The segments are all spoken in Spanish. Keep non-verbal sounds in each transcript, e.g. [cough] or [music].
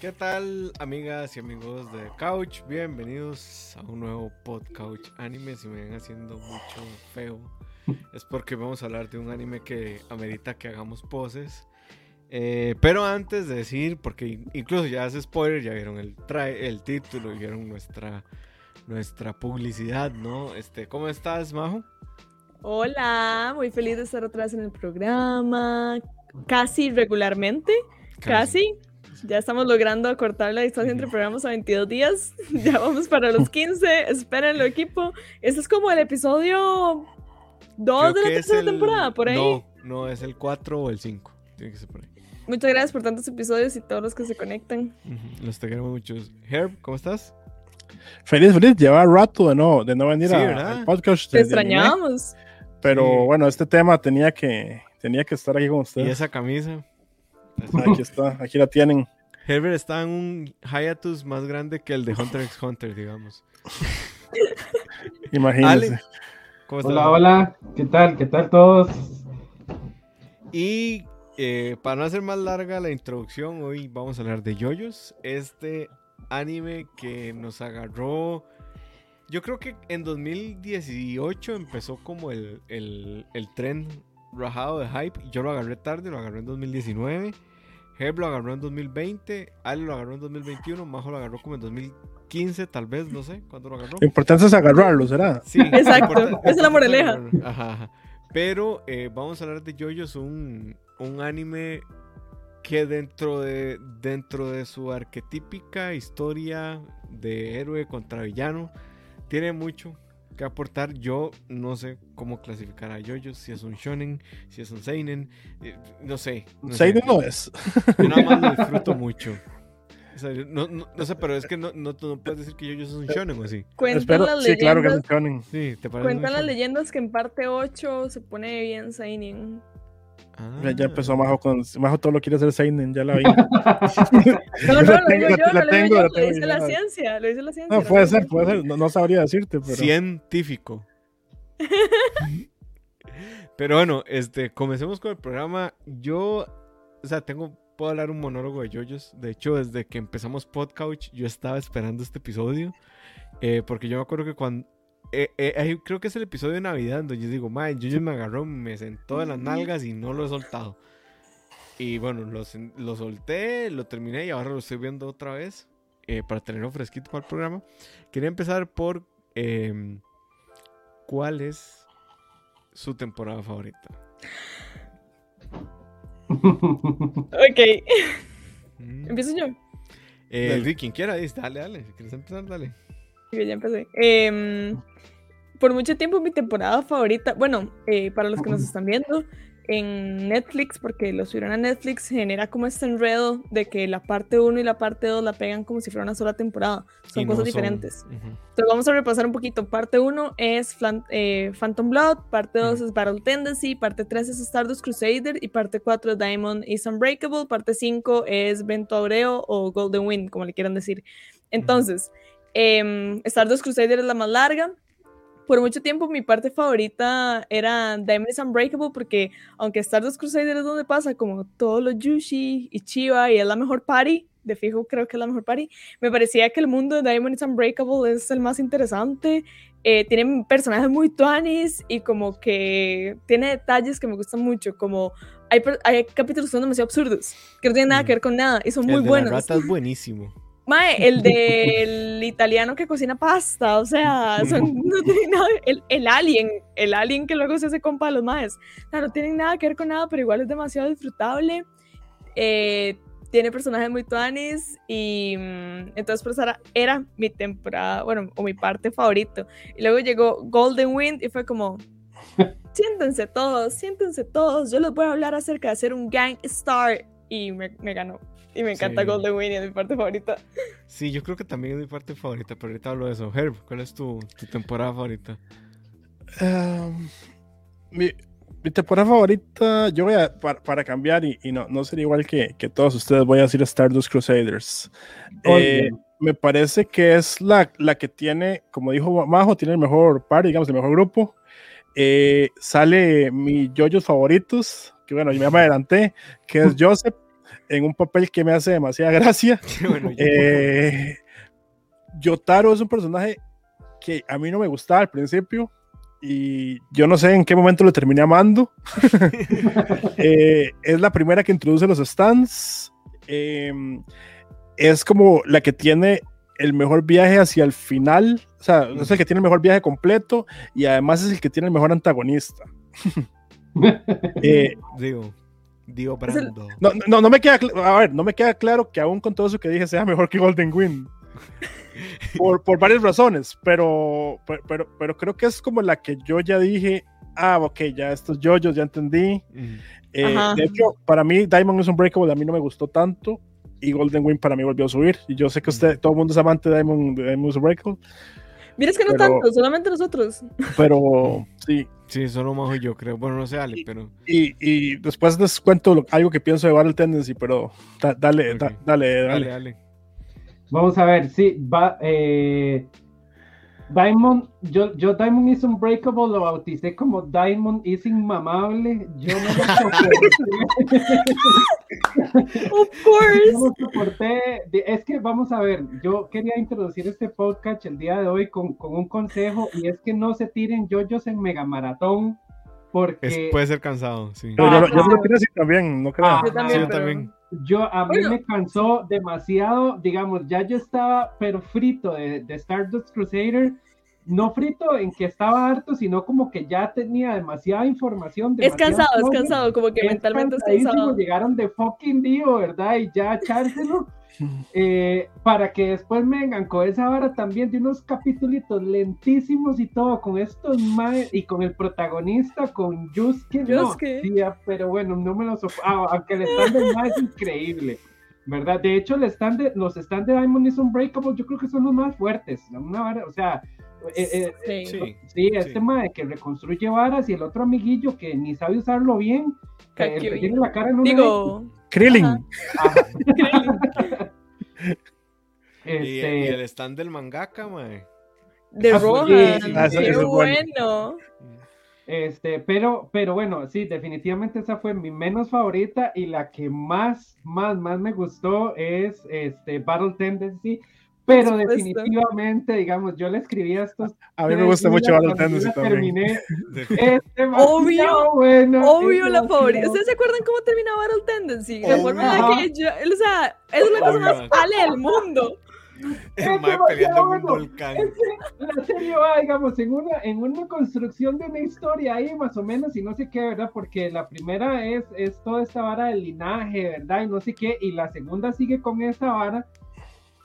¿Qué tal, amigas y amigos de Couch? Bienvenidos a un nuevo Couch anime. Si me ven haciendo mucho feo, es porque vamos a hablar de un anime que amerita que hagamos poses. Eh, pero antes de decir, porque incluso ya hace spoiler, ya vieron el, el título, vieron nuestra, nuestra publicidad, ¿no? Este, ¿Cómo estás, Majo? Hola, muy feliz de estar otra vez en el programa, casi regularmente, casi. Ya estamos logrando acortar la distancia entre programas a 22 días. [laughs] Ya vamos para los 15. Espérenlo, equipo. Este es como el episodio 2 de la tercera temporada, por ahí. No, no, es el 4 o el 5. Tiene que ser por ahí. Muchas gracias por tantos episodios y todos los que se conectan. Los te queremos muchos. Herb, ¿cómo estás? Feliz, feliz. Lleva rato de no, de no venir al podcast. Te extrañamos. Pero bueno, este tema tenía que, tenía que estar aquí con ustedes. Y esa camisa. Aquí está, aquí la tienen. Herbert está en un hiatus más grande que el de Hunter x Hunter, digamos. Imagínense. hola, hola, ¿qué tal? ¿Qué tal todos? Y eh, para no hacer más larga la introducción, hoy vamos a hablar de Yoyos, este anime que nos agarró. Yo creo que en 2018 empezó como el, el, el tren rajado de hype. Yo lo agarré tarde, lo agarré en 2019. Herb lo agarró en 2020, Ali lo agarró en 2021, Majo lo agarró como en 2015, tal vez, no sé cuándo lo agarró. Lo importante es agarrarlo, ¿será? Sí, [laughs] exacto, esa es la moraleja. Ajá, Pero eh, vamos a hablar de Yoyos, un, un anime que dentro de, dentro de su arquetípica historia de héroe contra villano, tiene mucho, que aportar. Yo no sé cómo clasificar a Yoyos, si es un shonen, si es un seinen, eh, no sé. No seinen no es. Yo nada más lo [laughs] disfruto mucho. no, no, sé, pero es que no, no, puedes decir que Yoyos es un shonen o así. Cuentan las sí, claro que es un shonen. Sí, ¿te Cuentan las leyendas que en parte 8 se pone bien seinen. Ah. Ya, empezó Majo con. Majo todo lo quiere hacer Seinen, ya la vi. [laughs] [laughs] no, no, lo digo yo, no lo digo yo, lo dice la ciencia, lo dice la ciencia. No, puede ser, puede ser, no, sabría decirte, pero. Científico. [laughs] pero bueno, este, comencemos con el programa. Yo, o sea, tengo, puedo hablar un monólogo de yoyos. De hecho, desde que empezamos Podcouch, yo estaba esperando este episodio. Eh, porque yo me acuerdo que cuando eh, eh, creo que es el episodio de Navidad donde yo digo, madre, yo me agarró, me sentó de las nalgas y no lo he soltado. Y bueno, lo, lo solté, lo terminé y ahora lo estoy viendo otra vez eh, para tenerlo fresquito para el programa. Quería empezar por em, cuál es su temporada favorita. [laughs] ok. Mm. Empiezo yo. Eh, quien quiera, dale, dale. Si quieres empezar, dale. Ya empecé. Eh, por mucho tiempo mi temporada favorita, bueno, eh, para los que nos están viendo en Netflix, porque lo subieron a Netflix, genera como este enredo de que la parte 1 y la parte 2 la pegan como si fuera una sola temporada. Son cosas diferentes. Entonces vamos a repasar un poquito. Parte 1 es eh, Phantom Blood, parte 2 es Battle Tendency, parte 3 es Stardust Crusader y parte 4 Diamond is Unbreakable, parte 5 es Vento Aureo o Golden Wind, como le quieran decir. Entonces, em, Stardust Crusader es la más larga, por mucho tiempo mi parte favorita era Diamond is Unbreakable porque aunque Stardust Crusader es donde pasa como todos los Yushi y Chiva y es la mejor party, de fijo creo que es la mejor party, me parecía que el mundo de Diamond is Unbreakable es el más interesante. Eh, tiene personajes muy tuanis y como que tiene detalles que me gustan mucho, como hay, hay capítulos que son demasiado absurdos, que no tienen nada que ver con nada y son muy buenos. La rata es buenísimo. Mae, el del italiano que cocina pasta, o sea, no tiene nada, el, el, alien, el alien que luego se hace compa de los maes, o no tienen nada que ver con nada, pero igual es demasiado disfrutable, eh, tiene personajes muy tuanis y mm, entonces por eso era, era, mi temporada, bueno, o mi parte favorito, y luego llegó Golden Wind y fue como, [laughs] siéntense todos, siéntense todos, yo les voy a hablar acerca de hacer un gang star y me, me ganó. Y me encanta Golden Wind, es mi parte favorita. Sí, yo creo que también es mi parte favorita, pero ahorita hablo de eso. Herb, ¿cuál es tu, tu temporada favorita? Em, mi, mi, temporada favorita, yo voy a, para, cambiar y, y, no, no sería igual que, que, todos ustedes, voy a decir Stardust Crusaders. Eh, me parece que es la, la que tiene, como dijo Majo, tiene el mejor par, digamos, el mejor grupo. Eh, sale mi yoyos favoritos, que bueno, yo me [laughs] adelanté, que es Joseph en un papel que me hace demasiada gracia. [laughs] bueno, eh, Yotaro es un personaje que a mí no me gustaba al principio y yo no sé en qué momento lo terminé amando. [laughs] Eh, es la primera que introduce los stands. Em, es como la que tiene el mejor viaje hacia el final. O sea, es el que tiene el mejor viaje completo y además es el que tiene el mejor antagonista. [laughs] eh, digo, digo, Brando. No, no, no me queda, a ver, no me queda claro que aún con todo eso que dije sea mejor que Golden Wind [laughs] por, por, varias razones, pero, pero, pero, creo que es como la que yo ya dije, ah, ok, ya estos yoyos, ya entendí. Eh, de hecho, para mí Diamond is Unbreakable a mí no me gustó tanto y Golden Wind para mí volvió a subir. Y yo sé que usted, todo el mundo es amante de Diamond, Diamond is Unbreakable. Mira, es que no tanto, solamente nosotros. Pero [laughs] sí. Sí, solo Majo y yo creo. Bueno, no sé, Ale, pero. Y, y después les cuento algo que pienso de Battle Tendency, pero dale, dale, dale, dale, dale. Vamos a ver, sí, va, eh, Diamond, yo, yo Diamond is Unbreakable lo bauticé como Diamond is Inmamable. Yo no lo soporté. of course. No lo soporté. Es que vamos a ver, yo quería introducir este podcast el día de hoy con, con un consejo y es que no se tiren yoyos en mega maratón porque... puede ser cansado, sí. yo, yo, lo quiero decir también, no creo. Ah, yo también. también. Yo, a mí me cansó demasiado, digamos, ya yo estaba pero frito de, de, Stardust Crusader, no frito en que estaba harto, sino como que ya tenía demasiada información. es cansado, es cansado, como que mentalmente es cansado. Llegaron de fucking Dio, ¿verdad? Y ya echárselo. [laughs] Eh, para que después me vengan con esa vara también de unos capítulos lentísimos y todo, con estos y con el protagonista, con Yusuke, no, pero bueno, no me lo ah, aunque el stand de más es increíble, ¿verdad? De hecho, el stand de, los stands de Diamond is Unbreakable, yo creo que son los más fuertes, una vara, o sea, eh, eh, sí, sí, este de que reconstruye varas y el otro amiguillo que ni sabe usarlo bien, que tiene la cara en una Digo, Krillin. [laughs] Este... Y, el stand del mangaka, mae. De Rohan, ah, qué bueno. Este, pero, pero bueno, sí, definitivamente esa fue mi menos favorita y la que más, más, más me gustó es este Battle Tendency pero definitivamente, digamos, yo le escribí a estos. A mí me gusta mucho Battle Tendency también. Terminé. [laughs] es obvio, bueno. Obvio la favorita. ¿Ustedes se acuerdan cómo termina Battle Tendency? La forma en la que yo. O sea, es la cosa más pale del mundo. Peleando en un volcán. la serie va, digamos, en una, en una construcción de una historia ahí, más o menos, y no sé qué, ¿verdad? Porque la primera es, es toda esta vara del linaje, ¿verdad? Y no sé qué, y la segunda sigue con esta vara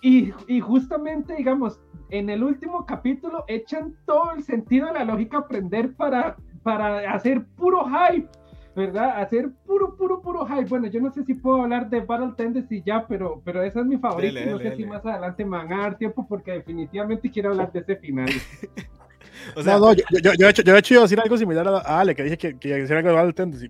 y, y, justamente, digamos, en el último capítulo echan todo el sentido de la lógica aprender para, para hacer puro hype, ¿verdad? Hacer puro, puro, puro hype. Bueno, yo no sé si puedo hablar de Battle Tendency ya, pero, pero esa es mi favorita. y no sé si más adelante me van a dar tiempo porque definitivamente quiero hablar de ese final. [laughs] O sea, no, no, yo, yo, yo, he hecho, yo he hecho decir algo similar a, Ale, que dije que, que hiciera algo de Battle Tendency.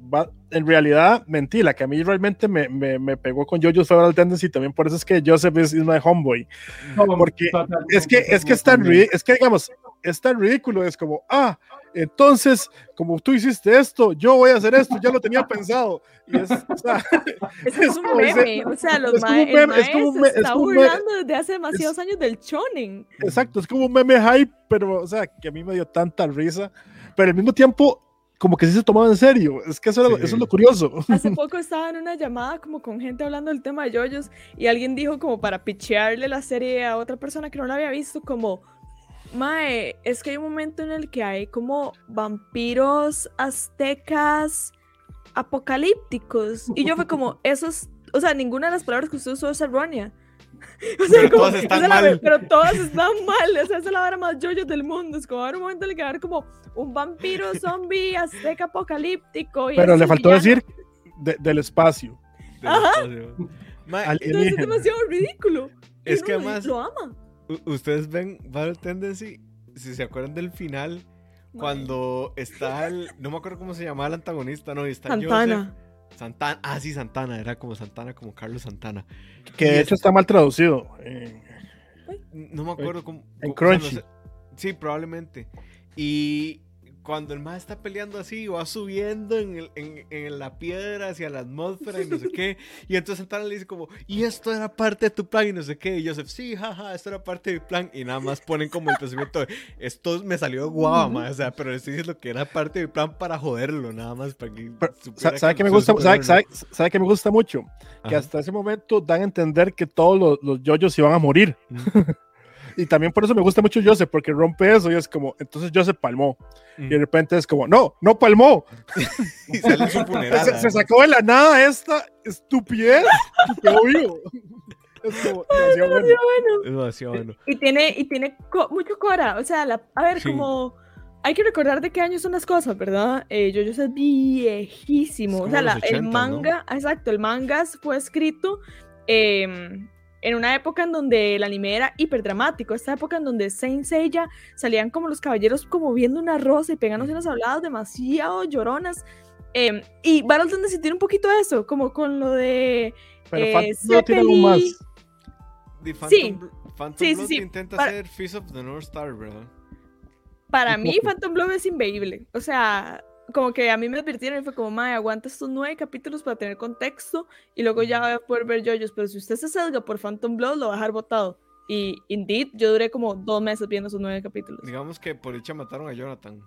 en realidad, mentí, la que a mí realmente me, me, me pegó con JoJo's fue Battle Tendency, también por eso es que Joseph es, my homeboy. Porque es que, es que es tan, es que digamos, es tan ridículo, es como, ah, entonces, como tú hiciste esto, yo voy a hacer esto, ya lo tenía [laughs] pensado. Y es, o sea, [laughs] es, es, un meme, o sea, los ma el maestro se está burlando desde hace demasiados años del choning. Exacto, es como un meme hype, pero, o sea, que a mí me dio tanta risa, pero al mismo tiempo, como que sí se tomaba en serio, es que eso, eso es lo curioso. [laughs] Hace poco estaba en una llamada como con gente hablando del tema de yoyos y alguien dijo como para pichearle la serie a otra persona que no la había visto como Mae, es que hay un momento en el que hay como vampiros aztecas apocalípticos. Y yo fue como, [laughs] esos, o sea, ninguna de las palabras que usted usó es errónea. [laughs] O sea, pero como, todas están mal. La, pero todas están mal. O sea, esa es la hora más yoyo del mundo. Es como haber un momento en el que va a haber como un vampiro zombie azteca apocalíptico. Y pero le faltó decir del espacio. Del Ajá. Espacio. [laughs] Entonces es demasiado ridículo. Es que además. Lo ama Ustedes ven Battle Tendency, si se acuerdan del final, cuando está el. No me acuerdo cómo se llamaba el antagonista, ¿no? Y está Santana. Santana. Ah, sí, Santana. Era como Santana, como Carlos Santana. Que de hecho está mal traducido. no me acuerdo cómo. En Crunchy. sí, probablemente. Y cuando el más está peleando así, va subiendo en, el- en- en la piedra hacia la atmósfera y no sé [laughs] qué. Y entonces Santana le dice como, y esto era parte de tu plan y no sé qué. Y Joseph, sí, jaja, esto era parte de mi plan. Y nada más ponen como el pensamiento de, esto me salió guava, ma", O sea, pero le estoy diciendo que era parte de mi plan para joderlo, nada más para que Pero, ¿Sabe que que me gusta? ¿Sabe, sabe- sabe que me gusta mucho? Que Ajá. hasta ese momento dan a entender que todos los, los yoyos iban a morir. Y también por eso me gusta mucho Joseph, porque rompe eso y es como, entonces Joseph palmó. Y de repente es como, no, no palmó. [laughs] Y sale su [laughs] funeral. Se, se sacó de la nada esta estupidez y quedó vivo. [laughs] Es como, demasiado bueno. Bueno, Es demasiado bueno. y tiene, y tiene co- mucho cora. O sea, la- a ver, Sí. como. Hay que recordar de qué año son las cosas, ¿verdad? Eh, Yo es viejísimo. Es o sea, la- los el 80s, ¿no? manga, exacto, el manga fue escrito em, en una época en donde el anime era hiperdramático. Esta época en donde Saint Seiya salían como los caballeros como viendo una rosa y pegándose unas habladas demasiado lloronas. Em, y Battle se tiene un poquito de eso, como con lo de. Pero Eh, Phantom Blood tiene algo más. The Phantom, Sí. Phantom Sí, sí, Blood sí. intenta Para- ser Fist of the North Star, ¿verdad? Para mí. Phantom Blood es inveíble. O sea, como que a mí me advirtieron y fue como, mae, aguanta estos nueve capítulos para tener contexto y luego ya voy a poder ver yoyos. Pero si usted se sesga por Phantom Blood, lo va a dejar botado. Y indeed, yo duré como dos meses viendo esos nueve capítulos. Digamos que por dicha mataron a Jonathan.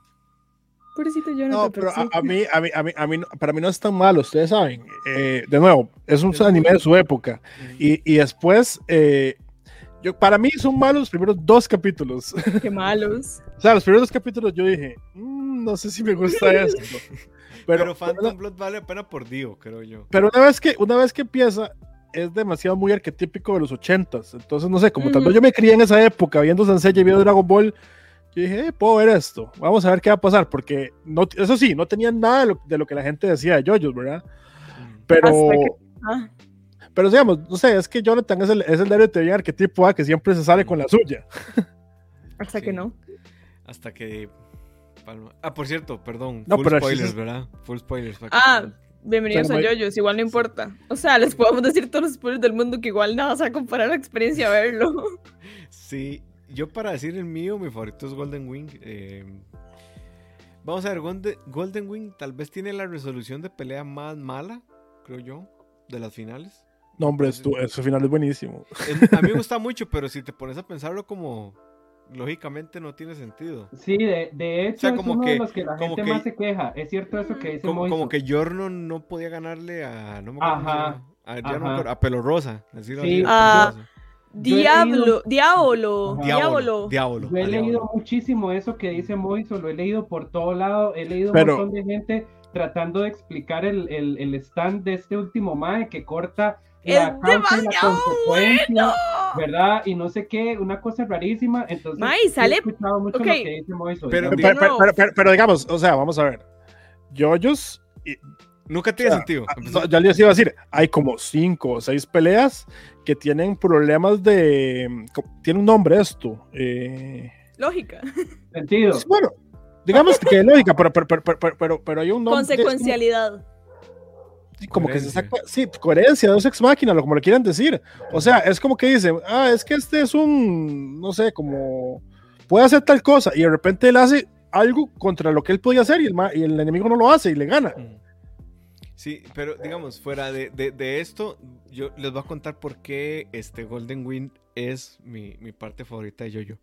Pobrecito Jonathan, No, pero sí. a, a mí, a mí, a mí, a mí para mí no es tan malo, ustedes saben. Eh, de nuevo, es un Es anime muy- de su época. Y, y después, eh, yo, para mí son malos los primeros dos capítulos. [laughs] Qué malos. o sea, los primeros dos capítulos yo dije, "Mm, no sé si me gusta [laughs] esto. Pero, Pero, Phantom Blood vale la pena por Dio, creo yo. pero una vez que una vez que empieza es demasiado muy arquetípico de los ochentas entonces no sé como tal Ujú. vez yo me crié en esa época viendo Sansei y viendo Dragon Ball yo dije eh, puedo ver esto vamos a ver qué va a pasar porque no eso sí no tenían nada de lo, de lo que la gente decía de JoJo's verdad pero Hasta que- Ah, pero digamos no sé es que Jonathan es el es el héroe de arquetipo ah, que siempre se sale con la suya [laughs] hasta Sí. que no. Hasta que. Ah, por cierto, perdón. No, full pero spoilers, ¿verdad? Full spoilers. que- Ah, bienvenidos O sea, a Yoyos, igual no importa. O sea, les podemos decir todos los spoilers del mundo que igual nada se va a comparar la experiencia a verlo. [laughs] Sí, yo para decir el mío, mi favorito es Golden Wing. eh, Vamos a ver, Golden, Golden Wing tal vez tiene la resolución de pelea más mala, creo yo, de las finales. No hombre esto, ese final es buenísimo Es- a mí me [laughs] gusta mucho, pero si te pones a pensarlo como lógicamente no tiene sentido. Sí, de, de hecho sea, es como uno que- de los que la como gente que- más se queja. Es cierto eso que dice Como, Moiso. como que Giorno no podía ganarle a. No me Ajá, a, ya no me ajá. acuerdo, a Pelo Rosa. Sí. he Diablo, diablo, diablo. Diablo. Yo he a leído Diablo. muchísimo eso que dice Moiso, lo he leído por todo lado, he leído Pero- un montón de gente tratando de explicar el, el, el stand de este último Mae que corta Es la causa y la demasiado consecuencia, ¿verdad? Y no sé qué, una cosa rarísima. Entonces, he sale- escuchado mucho ok. lo que dice Moiso. Pero- digamos. pero, pero- pero- pero- pero digamos o sea vamos a ver JoJo's y- Nunca tiene O sea, sentido. Ah, no, ya les iba a decir, hay como cinco o seis peleas que tienen problemas de. Tiene un nombre esto. eh, Lógica. Sentido. pues, bueno, digamos que tiene lógica, pero, pero, pero, pero, pero, pero hay un nombre. es como- que se saca. Sí, coherencia, dos ex máquina, lo como le quieran decir. O sea, es como que dicen, ah, es que este es un. No sé, como. Puede hacer tal cosa y de repente él hace algo contra lo que él podía hacer y el, y el enemigo no lo hace y le gana. Mm. Sí, pero digamos, fuera de, de- de esto, yo les voy a contar por qué este Golden Wind es mi, mi parte favorita de Jojo.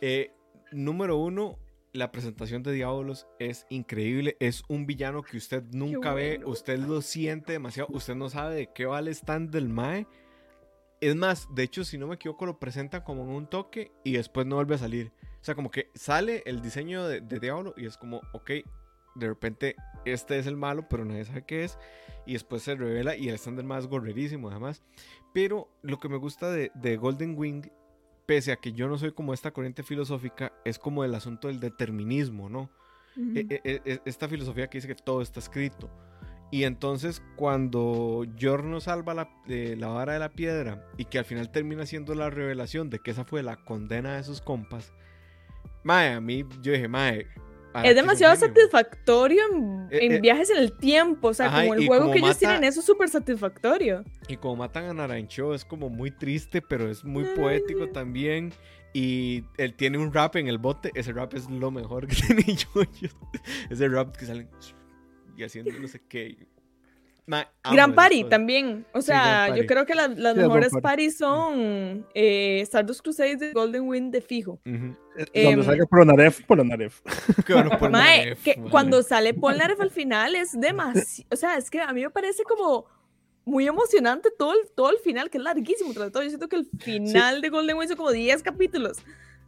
Eh, número uno, la presentación de Diablos es increíble. Es un villano que usted nunca ve, usted lo siente demasiado, usted no sabe de qué va el stand del Mae. Es más, de hecho, si no me equivoco, lo presentan como en un toque y después no vuelve a salir. O sea, como que sale el diseño de, de Diablo y es como, ok, de repente este es el malo, pero nadie sabe qué es. Y después se revela y el stand del más gorrerísimo, además. Pero lo que me gusta de, de Golden Wing, pese a que yo no soy como esta corriente filosófica, es como el asunto del determinismo, ¿no? E- e- e- esta filosofía que dice que todo está escrito. Y entonces cuando Giorno salva la, eh, la vara de la piedra y que al final termina siendo la revelación de que esa fue la condena de sus compas, Mae, a mí yo dije, Mae, es demasiado satisfactorio en, eh, eh, viajes en el tiempo. O sea, como el juego que ellos tienen, eso es súper satisfactorio. Y como matan a Narancho, es como muy triste, pero es muy poético también. Y él tiene un rap en el bote. Ese rap es lo mejor que [laughs] tiene yo. Ese rap que salen y haciendo no sé qué. Gran Party también. O sea, yo creo que las mejores parties son eh, Stardust Crusades de Golden Wind de fijo. Uh Cuando salga Polnareff, Polnareff. [laughs] cuando sale Polnareff al final es demasiado. O sea, es que a mí me parece como muy emocionante todo el, todo el final, que es larguísimo. Tras todo. Yo siento que el final de Golden Wind son como 10 capítulos.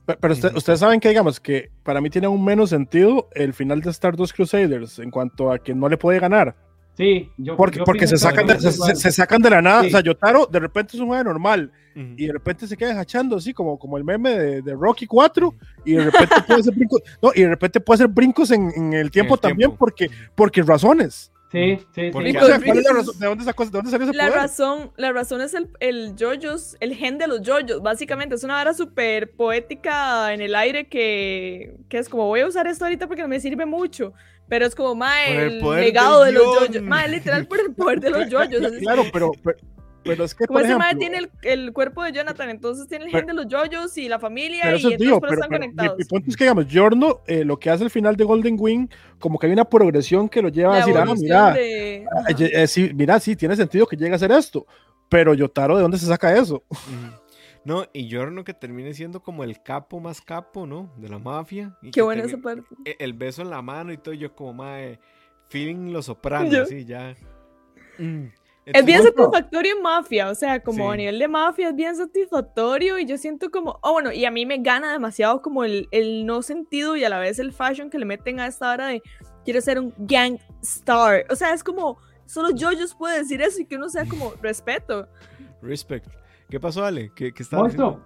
Pero, ustedes saben que, digamos, que para mí tiene un menos sentido el final de Stardust Crusaders en cuanto a que no le puede ganar. Sí, yo, porque, porque se, sacan de, se, sacan de la nada. O sea, Yotaro de repente es un juego normal y de repente se queda hachando así como, como el meme de, Rocky 4 y de repente [laughs] puede hacer brincos, no, y de repente puede hacer brincos en, en el tiempo también porque, porque razones. Sí, sí, sí. ¿De dónde, sacó, de dónde salió ese la Razón, la razón es el, el JoJo's, el gen de los JoJo's. Básicamente es una vara súper poética en el aire que, que es como voy a usar esto ahorita porque no me sirve mucho. Pero es como, más el, legado de los JoJo's. Más literal por el poder de los [laughs] JoJo's. claro, pero, pero, es que, Como ese madre tiene el, el, cuerpo de Jonathan, entonces tiene el gen de los JoJo's y la familia y entonces por están conectados. Mi, punto es que, digamos, Giorno, eh, lo que hace al final de Golden Wing, como que hay una progresión que lo lleva a decir, ah, mira, de... Ah, eh, sí, mira, sí, tiene sentido que llegue a hacer esto. Pero Yotaro, ¿de dónde se saca eso? No, y Giorno que termine siendo como el capo más capo, ¿no? De la mafia. Qué buena esa parte. E, el beso en la mano y todo, yo como, mae, feeling los [laughs] sopranos, así ya. Mm. Es bien satisfactorio en mafia, o sea, como a nivel de mafia es bien satisfactorio y yo siento como, oh bueno, y a mí me gana demasiado como el, el no sentido y a la vez el fashion que le meten a esta hora de quiero ser un gang star, o sea, es como, solo yo, yo puedo decir eso y que uno sea como respeto. Respect. ¿Qué pasó, Ale? ¿Qué, qué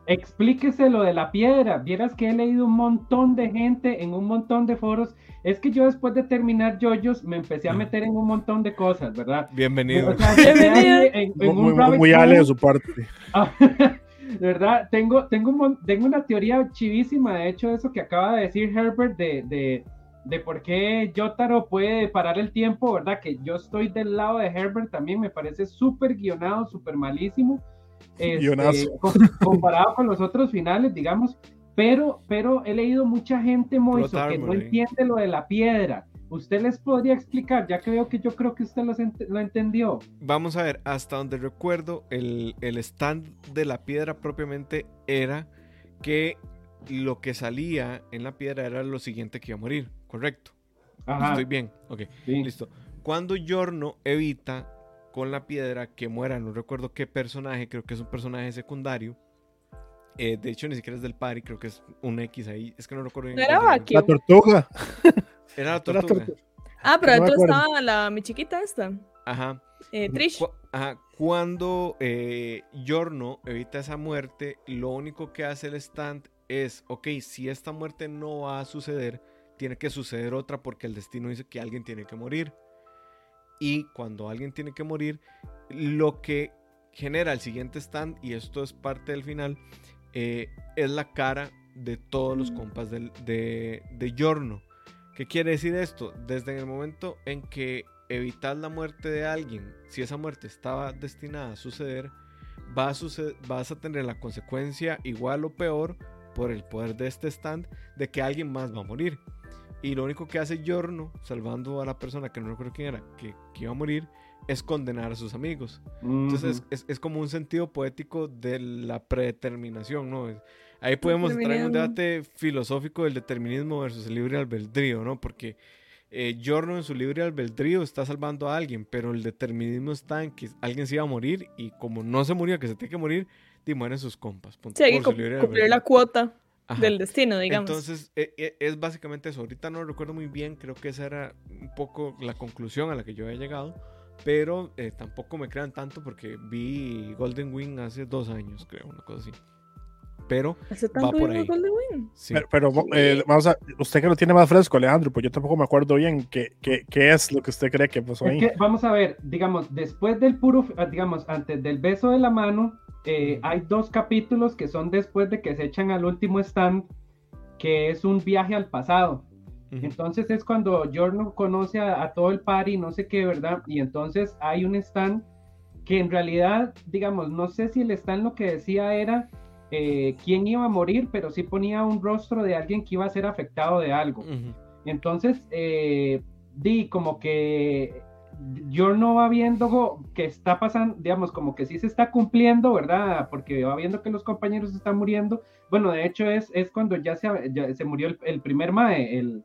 explíquese lo de la piedra. Vieras que he leído un montón de gente en un montón de foros. Es que yo después de terminar Yoyos me empecé a meter en un montón de cosas, ¿verdad? Bienvenido. muy, Ale de su parte. [laughs] Ah, ¿Verdad? Tengo, tengo, tengo una teoría chivísima, de hecho, eso que acaba de decir Herbert de, de, de por qué Yotaro puede parar el tiempo, ¿verdad? Que yo estoy del lado de Herbert también, me parece súper guionado, súper malísimo este, comparado con los otros finales, digamos, pero, pero he leído mucha gente, Moiso, que no entiende lo de la piedra. ¿Usted les podría explicar? Ya que veo que yo creo que usted lo, entendió. Vamos a ver, hasta donde recuerdo, el, el, stand de la piedra propiamente era que lo que salía en la piedra era lo siguiente que iba a morir, ¿correcto? Estoy bien, ok, listo. Cuando Yorno evita con la piedra que muera, no recuerdo qué personaje, creo que es un personaje secundario. Eh, de hecho, ni siquiera es del party, creo que es un X ahí. Es que no recuerdo bien. [laughs] era La tortuga. Era la tortuga. Ah, pero dentro estaba la, mi chiquita esta. Ajá. Eh, Trish. ajá. Cuando eh, Yorno evita esa muerte, lo único que hace el stand es, ok, si esta muerte no va a suceder, tiene que suceder otra porque el destino dice que alguien tiene que morir y cuando alguien tiene que morir, lo que genera el siguiente stand, y esto es parte del final, eh, es la cara de todos los compas de, de, de Giorno. ¿Qué quiere decir esto? Desde el momento en que evitas la muerte de alguien, si esa muerte estaba destinada a suceder, va a suceder, vas a tener la consecuencia igual o peor por el poder de este stand de que alguien más va a morir. Y lo único que hace Giorno, salvando a la persona que no recuerdo quién era, que, iba a morir, es condenar a sus amigos. Entonces es, es, como un sentido poético de la predeterminación, ¿no? Ahí podemos entrar en un debate filosófico del determinismo versus el libre albedrío, ¿no? Porque eh, Giorno en su libre albedrío está salvando a alguien, pero el determinismo está en que alguien se iba a morir y como no se murió, que se tiene que morir, mueren sus compas. sí, hay que cumplir la cuota del destino, digamos. Entonces, e, e, es básicamente eso. Ahorita no lo recuerdo muy bien, creo que esa era un poco la conclusión a la que yo había llegado, pero eh, tampoco me crean tanto porque vi Golden Wing hace dos años, creo, una cosa así. Pero va por ahí. Golden Wing? Pero, eh, vamos a, usted que lo tiene más fresco, Alejandro, pues yo tampoco me acuerdo bien qué, qué, qué es lo que usted cree que pasó ahí. vamos a ver, digamos, después del puro, digamos, antes del beso de la mano, eh, hay dos capítulos que son después de que se echan al último stand, que es un viaje al pasado. Entonces es cuando Giorno conoce a, a, todo el party, no sé qué, ¿verdad? Y entonces hay un stand que en realidad, digamos, no sé si el stand lo que decía era eh, quién iba a morir, pero sí ponía un rostro de alguien que iba a ser afectado de algo. Entonces, eh, di como que yo no va viendo que está pasando, digamos, como que sí se está cumpliendo, ¿verdad? Porque va viendo que los compañeros están muriendo. Bueno, de hecho es, es cuando ya se, se murió el, primer Mae, el,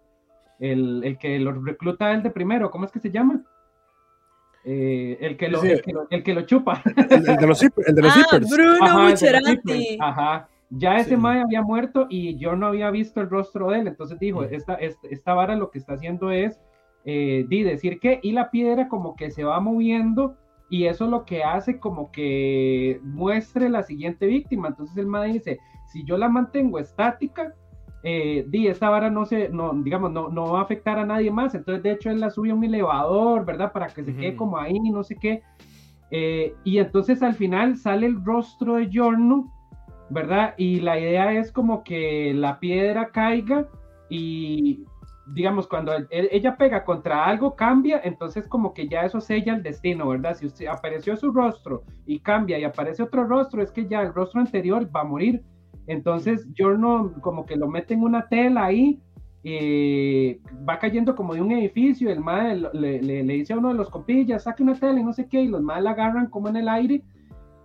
el, el, que lo recluta el de primero, ¿cómo es que se llama? Eh, el, que lo, el, que lo, chupa. El, de los, el de los ah, Bruno Bucherati. Ajá. Ya ese sí. Mae había muerto y yo no había visto el rostro de él. Entonces dijo, esta, esta, esta vara lo que está haciendo es eh, di decir que, y la piedra como que se va moviendo y eso lo que hace como que muestre la siguiente víctima. Entonces el Mae dice, si yo la mantengo estática, eh, di, esta vara no se, no, digamos, no, no va a afectar a nadie más. Entonces, de hecho, él la sube a un elevador, ¿verdad? Para que se quede como ahí, no sé qué. Eh, y entonces al final sale el rostro de Giorno, ¿verdad? Y la idea es como que la piedra caiga y, digamos, cuando ella pega contra algo, cambia, entonces como que ya eso sella el destino, ¿verdad? Si usted apareció su rostro y cambia y aparece otro rostro, es que ya el rostro anterior va a morir. Entonces, no como que lo mete en una tela ahí, y va cayendo como de un edificio, el mal le, le, dice a uno de los compillas, saque una tela y no sé qué, y los mal la agarran como en el aire,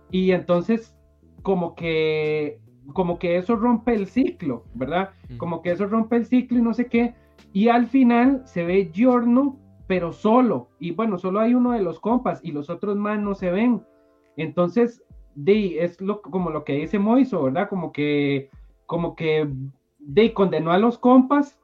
y entonces como que, como que eso rompe el ciclo, ¿verdad? Como que eso rompe el ciclo y no sé qué, y al final se ve Giorno, pero solo, y bueno, solo hay uno de los compas, y los otros más no se ven. Entonces, de, es lo, como lo que dice Moiso, ¿verdad? Como que, como que de condenó a los compas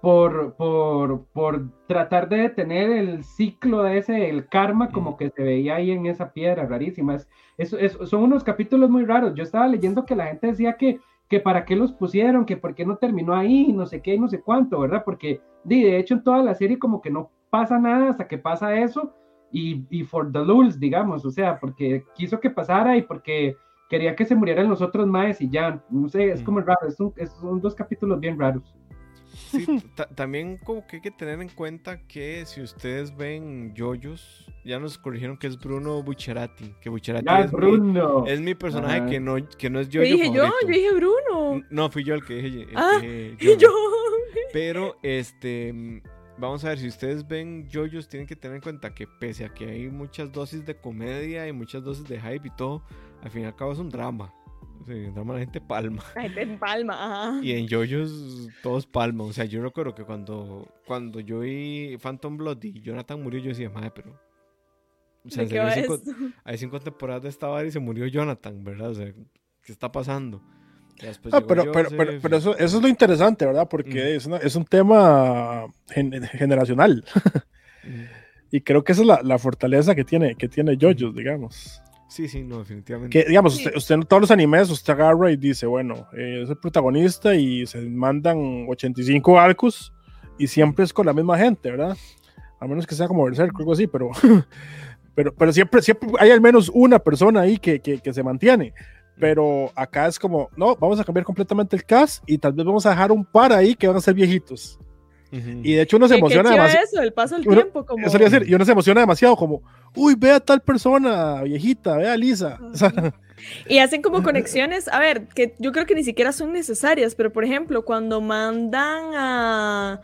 por, por, por tratar de detener el ciclo de ese, el karma, como que se veía ahí en esa piedra, rarísima. Es, son unos capítulos muy raros. Yo estaba leyendo que la gente decía que, que para qué los pusieron, que por qué no terminó ahí, no sé qué y no sé cuánto, ¿verdad? Porque de, de hecho en toda la serie como que no pasa nada hasta que pasa eso y, y for the lulz, digamos, o sea, porque quiso que pasara y porque quería que se murieran los otros maes y ya, no sé, es como raro, es son dos capítulos bien raros. Sí, también como que hay que tener en cuenta que si ustedes ven Yoyos, ya nos corrigieron que es Bruno Bucherati, que Bucherati es, Bruno. Mi, es mi personaje que no, que no es Yoyo. dije yo, yo dije Bruno. No, fui yo el que dije. ah, y yo. Pero este Vamos a ver, si ustedes ven JoJo's, tienen que tener en cuenta que pese a que hay muchas dosis de comedia y muchas dosis de hype y todo, al fin y al cabo es un drama. Drama la gente palma. La [laughs] gente palma, ajá. Y en JoJo's todos palma. O sea, yo recuerdo que cuando, cuando yo vi Phantom Blood y Jonathan murió, yo decía, madre, pero. O sea, hay, cinco, [laughs] hay cinco temporadas de esta vara y se murió Jonathan, ¿verdad? O sea, ¿qué está pasando? Ah, pero, pero, pero, eso, eso, es lo interesante, ¿verdad? Porque es, es, un tema generacional. [laughs] y creo que esa es la, la, fortaleza que tiene, que tiene JoJo, digamos. Sí, sí, no, definitivamente. Que, digamos, usted, en todos los animes, usted agarra y dice, bueno, eh, es el protagonista y se mandan 85 arcos y siempre es con la misma gente, ¿verdad? A menos que sea como Berserk o algo así, pero, [laughs] pero, pero siempre, siempre hay al menos una persona ahí que, que, que se mantiene pero acá es como, no, vamos a cambiar completamente el cast y tal vez vamos a dejar un par ahí que van a ser viejitos. Y de hecho uno se emociona demasiado. eso, el paso del tiempo. Como... Eso decir, y uno se emociona demasiado, como, uy, ve a tal persona viejita, ve a Lisa. [laughs] y hacen como conexiones, a ver, que yo creo que ni siquiera son necesarias, pero por ejemplo, cuando mandan a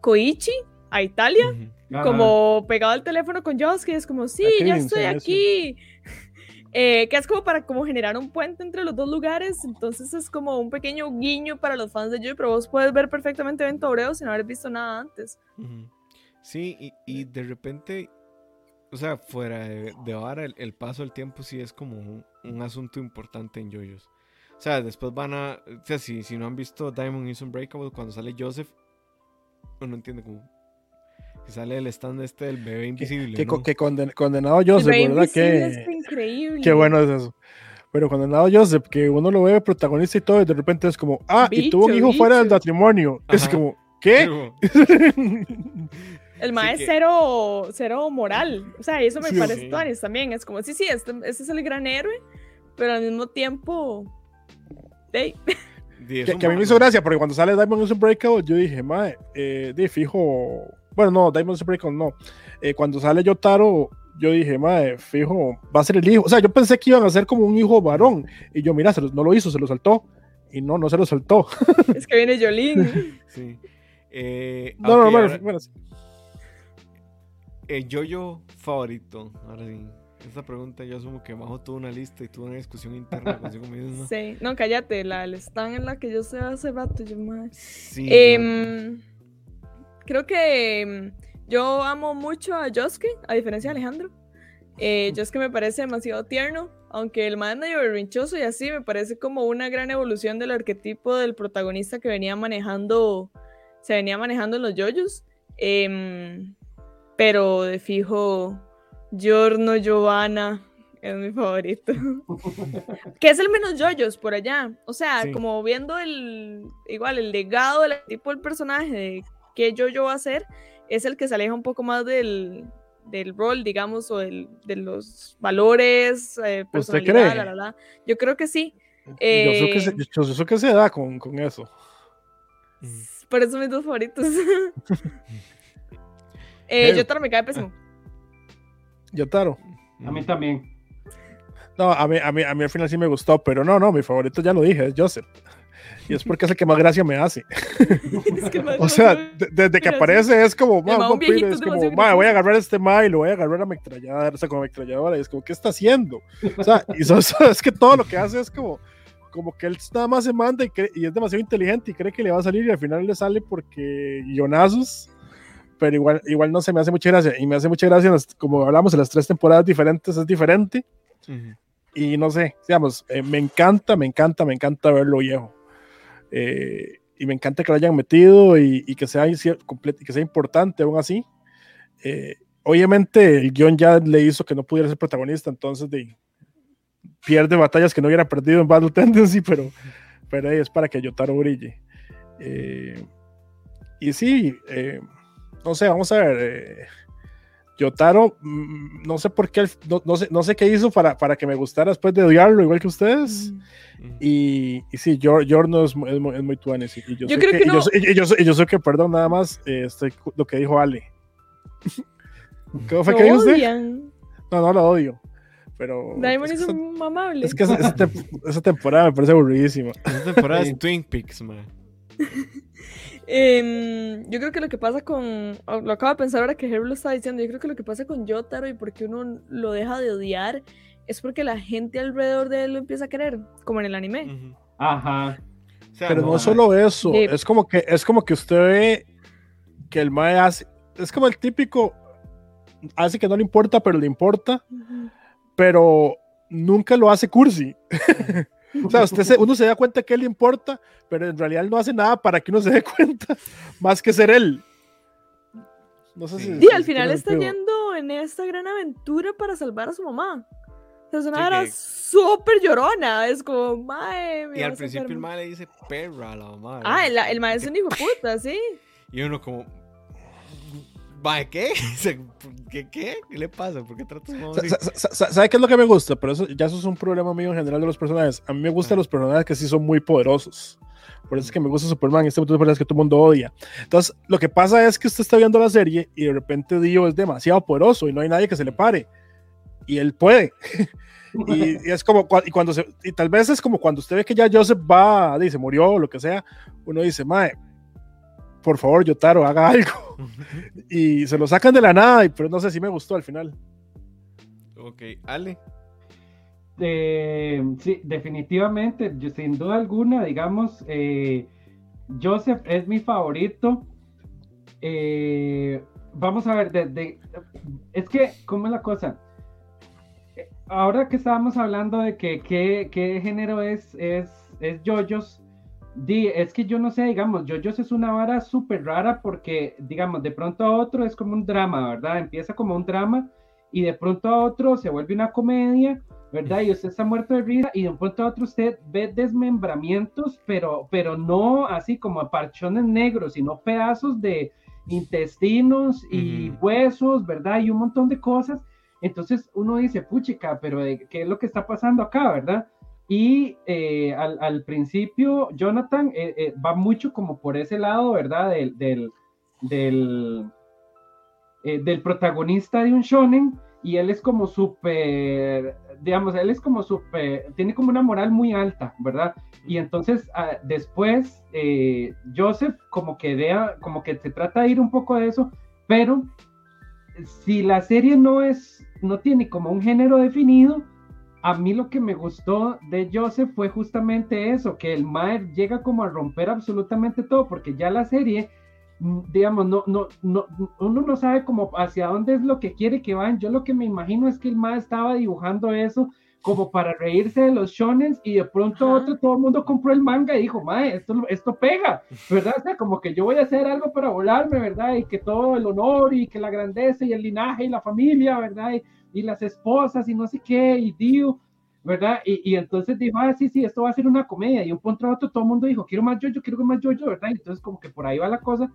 Koichi a Italia, como pegado al teléfono con Joss, que es como, sí, ya estoy aquí. Eh, que es como para como generar un puente entre los dos lugares, entonces es como un pequeño guiño para los fans de Joy, pero vos puedes ver perfectamente Vento Obreo sin haber visto nada antes. Sí, y, de repente, o sea, fuera de, ahora, el, paso del tiempo sí es como un, asunto importante en Joyos. O sea, después van a, o sea, si, si no han visto Diamond is Unbreakable, cuando sale Joseph, uno entiende cómo que sale el stand este del bebé invisible. Que, ¿no? que condenado Joseph, ¿verdad? Que, es increíble. Qué bueno es eso. Pero condenado Joseph, que uno lo ve protagonista y todo, y de repente es como, ah, y tuvo un hijo fuera del matrimonio. Es como, ¿qué? [laughs] El maestro cero, moral. O sea, eso me parece sí. también. Es como, sí, sí, este, este, es el gran héroe, pero al mismo tiempo. Hey. [laughs] Es Que, que a mí me hizo gracia, porque cuando sale Diamond is Unbreakable, yo dije, mae, eh, de fijo. Bueno, no, Diamond Unbreakable no. Eh, cuando sale Yotaro, yo dije, mae, fijo, va a ser el hijo. O sea, yo pensé que iban a ser como un hijo varón. Y yo, mira, se lo- no lo hizo, se lo saltó. Y no, no se lo saltó. [laughs] Es que viene Jolín. Sí. Eh, No, no, ok, bueno, ahora, bueno, sí. el yo-yo favorito. Ahora sí. Esta pregunta yo asumo que Majo tuvo una lista y tuvo una discusión interna [laughs] consigo mismo. Sí. No, cállate, la el stand en la que yo sé hace rato, yo madre. Sí, Em, creo que em, yo amo mucho a Josuke, a diferencia de Alejandro. Eh, Josuke me parece demasiado tierno, aunque el man medio berrinchoso y así, me parece como una gran evolución del arquetipo del protagonista que venía manejando, se venía manejando en los yoyos. Em, pero de fijo, Giorno Giovanna es mi favorito. [laughs] que es el menos yoyos por allá. O sea, Sí. como viendo el igual el legado del tipo del personaje de qué yoyo va a ser, es el que se aleja un poco más del, del rol, digamos, o del- de los valores, eh, personalidad, cree? la, la, la. Yo creo que sí. Yo sé que se, Eh, yo sé que se da con, con eso. Por eso mis dos favoritos. [laughs] eh, Yotaro me cae pésimo. Yotaro. A mí también. No, a mí, a, mí, a mí al final sí me gustó, pero no, no, mi favorito ya lo dije, es Joseph. Y es porque es el que más gracia me hace. [laughs] Es que O sea, demasiado- de- desde que aparece es como, ma, un vampiro, es como, ma, voy a agarrar a este ma y lo voy a agarrar a ametralladora, o sea, con ametralladora, y es como, ¿qué está haciendo? O sea, y so- so- es que todo lo que hace es como, como que él nada más se manda y, cree- y es demasiado inteligente y cree que le va a salir y al final le sale porque guionazos, pero igual, igual no se me hace mucha gracia, y me hace mucha gracia, como hablamos en las tres temporadas diferentes, es diferente, Ujú. y no sé, digamos, eh, me encanta, me encanta, me encanta verlo viejo. Eh, y me encanta que lo hayan metido y, y que, sea, y que sea importante aún así. Eh, obviamente el guion ya le hizo que no pudiera ser protagonista, entonces de, pierde batallas que no hubiera perdido en Battle Tendency, pero, pero es para que Yotaro brille. Eh, y sí, eh, no sé, vamos a ver. Yotaro, mm, no sé por qué, no, no sé, no sé qué hizo para, para que me gustara después de odiarlo, igual que ustedes. Mm. Y, y sí, Jor- Jorno es, es, mu- es muy tuanes. Y, y yo, Yo creo que, que y yo no. y yo sé- y yo sé que, perdón, nada más, eh, estoy, lo que dijo Ale. [laughs] ¿Cómo fue Lo que dijo usted? No, no lo odio. Pero. Diamond es es que, un amable. esa, es que esa- esa tem- esa temporada me parece aburridísima. Esta temporada es [laughs] Twin Peaks, man. [laughs] Em, yo creo que lo que pasa con. oh, Lo acabo de pensar ahora que Herb lo está diciendo. Yo creo que lo que pasa con Yotaro y por qué uno lo deja de odiar es porque la gente alrededor de él lo empieza a querer, como en el anime. Ujú. Ajá. O sea, Pero no no- solo eso, De- es como que es como que usted ve que el Mae hace. Es como el típico. Hace que no le importa, pero le importa. Pero nunca lo hace cursi. O sea, usted se- uno se da cuenta que él le importa, pero en realidad él no hace nada para que uno se dé cuenta, [laughs] más que ser él. No sé si. Sí. Si al final está sentido. yendo en esta gran aventura para salvar a su mamá. O sea, es una que- súper llorona. Es como, mae. me Y al principio el mae le dice perra a la mamá. Ah, el, el mae es un hijo de puta, sí. [laughs] Y uno como... ¿Va qué? [laughs] ¿Qué, ¿Qué? ¿Qué le pasa? ¿Por qué tratas sa- ¿Sabe qué es lo que me gusta? Pero eso, ya eso es un problema mío en general de los personajes. A mí me gustan Ah. los personajes que sí son muy poderosos. Por eso es que me gusta Superman, este tipo de personajes que todo el mundo odia. Entonces, lo que pasa es que usted está viendo la serie y de repente Dio es demasiado poderoso y no hay nadie que se le pare. Y él puede. [laughs] y, y es como, y cuando se, y tal vez es como cuando usted ve que ya Joseph va, dice, murió o lo que sea, uno dice, mae, por favor, Yotaro, haga algo. [laughs] y se lo sacan de la nada, y- pero no sé si me gustó al final. ok, Ale. Eh, sí, definitivamente, yo, sin duda alguna, digamos, eh, Joseph es mi favorito. Eh, vamos a ver, es que, ¿cómo es la cosa? Ahora que estábamos hablando de que qué qué género es, es, es JoJo's, di, es que yo no sé, digamos, JoJo's es una vara súper rara porque, digamos, de pronto a otro es como un drama, ¿verdad? Empieza como un drama y de pronto a otro se vuelve una comedia, ¿verdad? Y usted está muerto de risa y de un pronto a otro usted ve desmembramientos, pero, pero no así como parchones negros, sino pedazos de intestinos y huesos, ¿verdad? Y un montón de cosas. Entonces uno dice, puchica, pero ¿de ¿qué es lo que está pasando acá, verdad? Y eh, al, al, principio, Jonathan eh, eh, va mucho como por ese lado, ¿verdad? Del, del, del, del protagonista de un shonen y él es como súper, digamos, él es como súper, tiene como una moral muy alta, ¿verdad? Y entonces ah, después Joseph como que vea, como que se trata de ir un poco de eso, pero si la serie no es, no tiene como un género definido, a mí lo que me gustó de Joseph fue justamente eso, que el Maer llega como a romper absolutamente todo, porque ya la serie, mm, digamos, no, no, no, uno no sabe como hacia dónde es lo que quiere que van. Yo lo que me imagino es que el Maer estaba dibujando eso como para reírse de los shonens y de pronto otro, todo el mundo compró el manga y dijo, mae, esto, esto pega, ¿verdad? O sea, como que yo voy a hacer algo para volarme, ¿verdad? Y que todo el honor y que la grandeza y el linaje y la familia, ¿verdad? Y, las esposas y no sé qué, y Dio, ¿verdad? Y, y, entonces dijo, ah, sí, sí, esto va a ser una comedia. Y un punto a otro todo el mundo dijo, quiero más yo, yo quiero más yo, yo, ¿verdad? Y entonces como que por ahí va la cosa.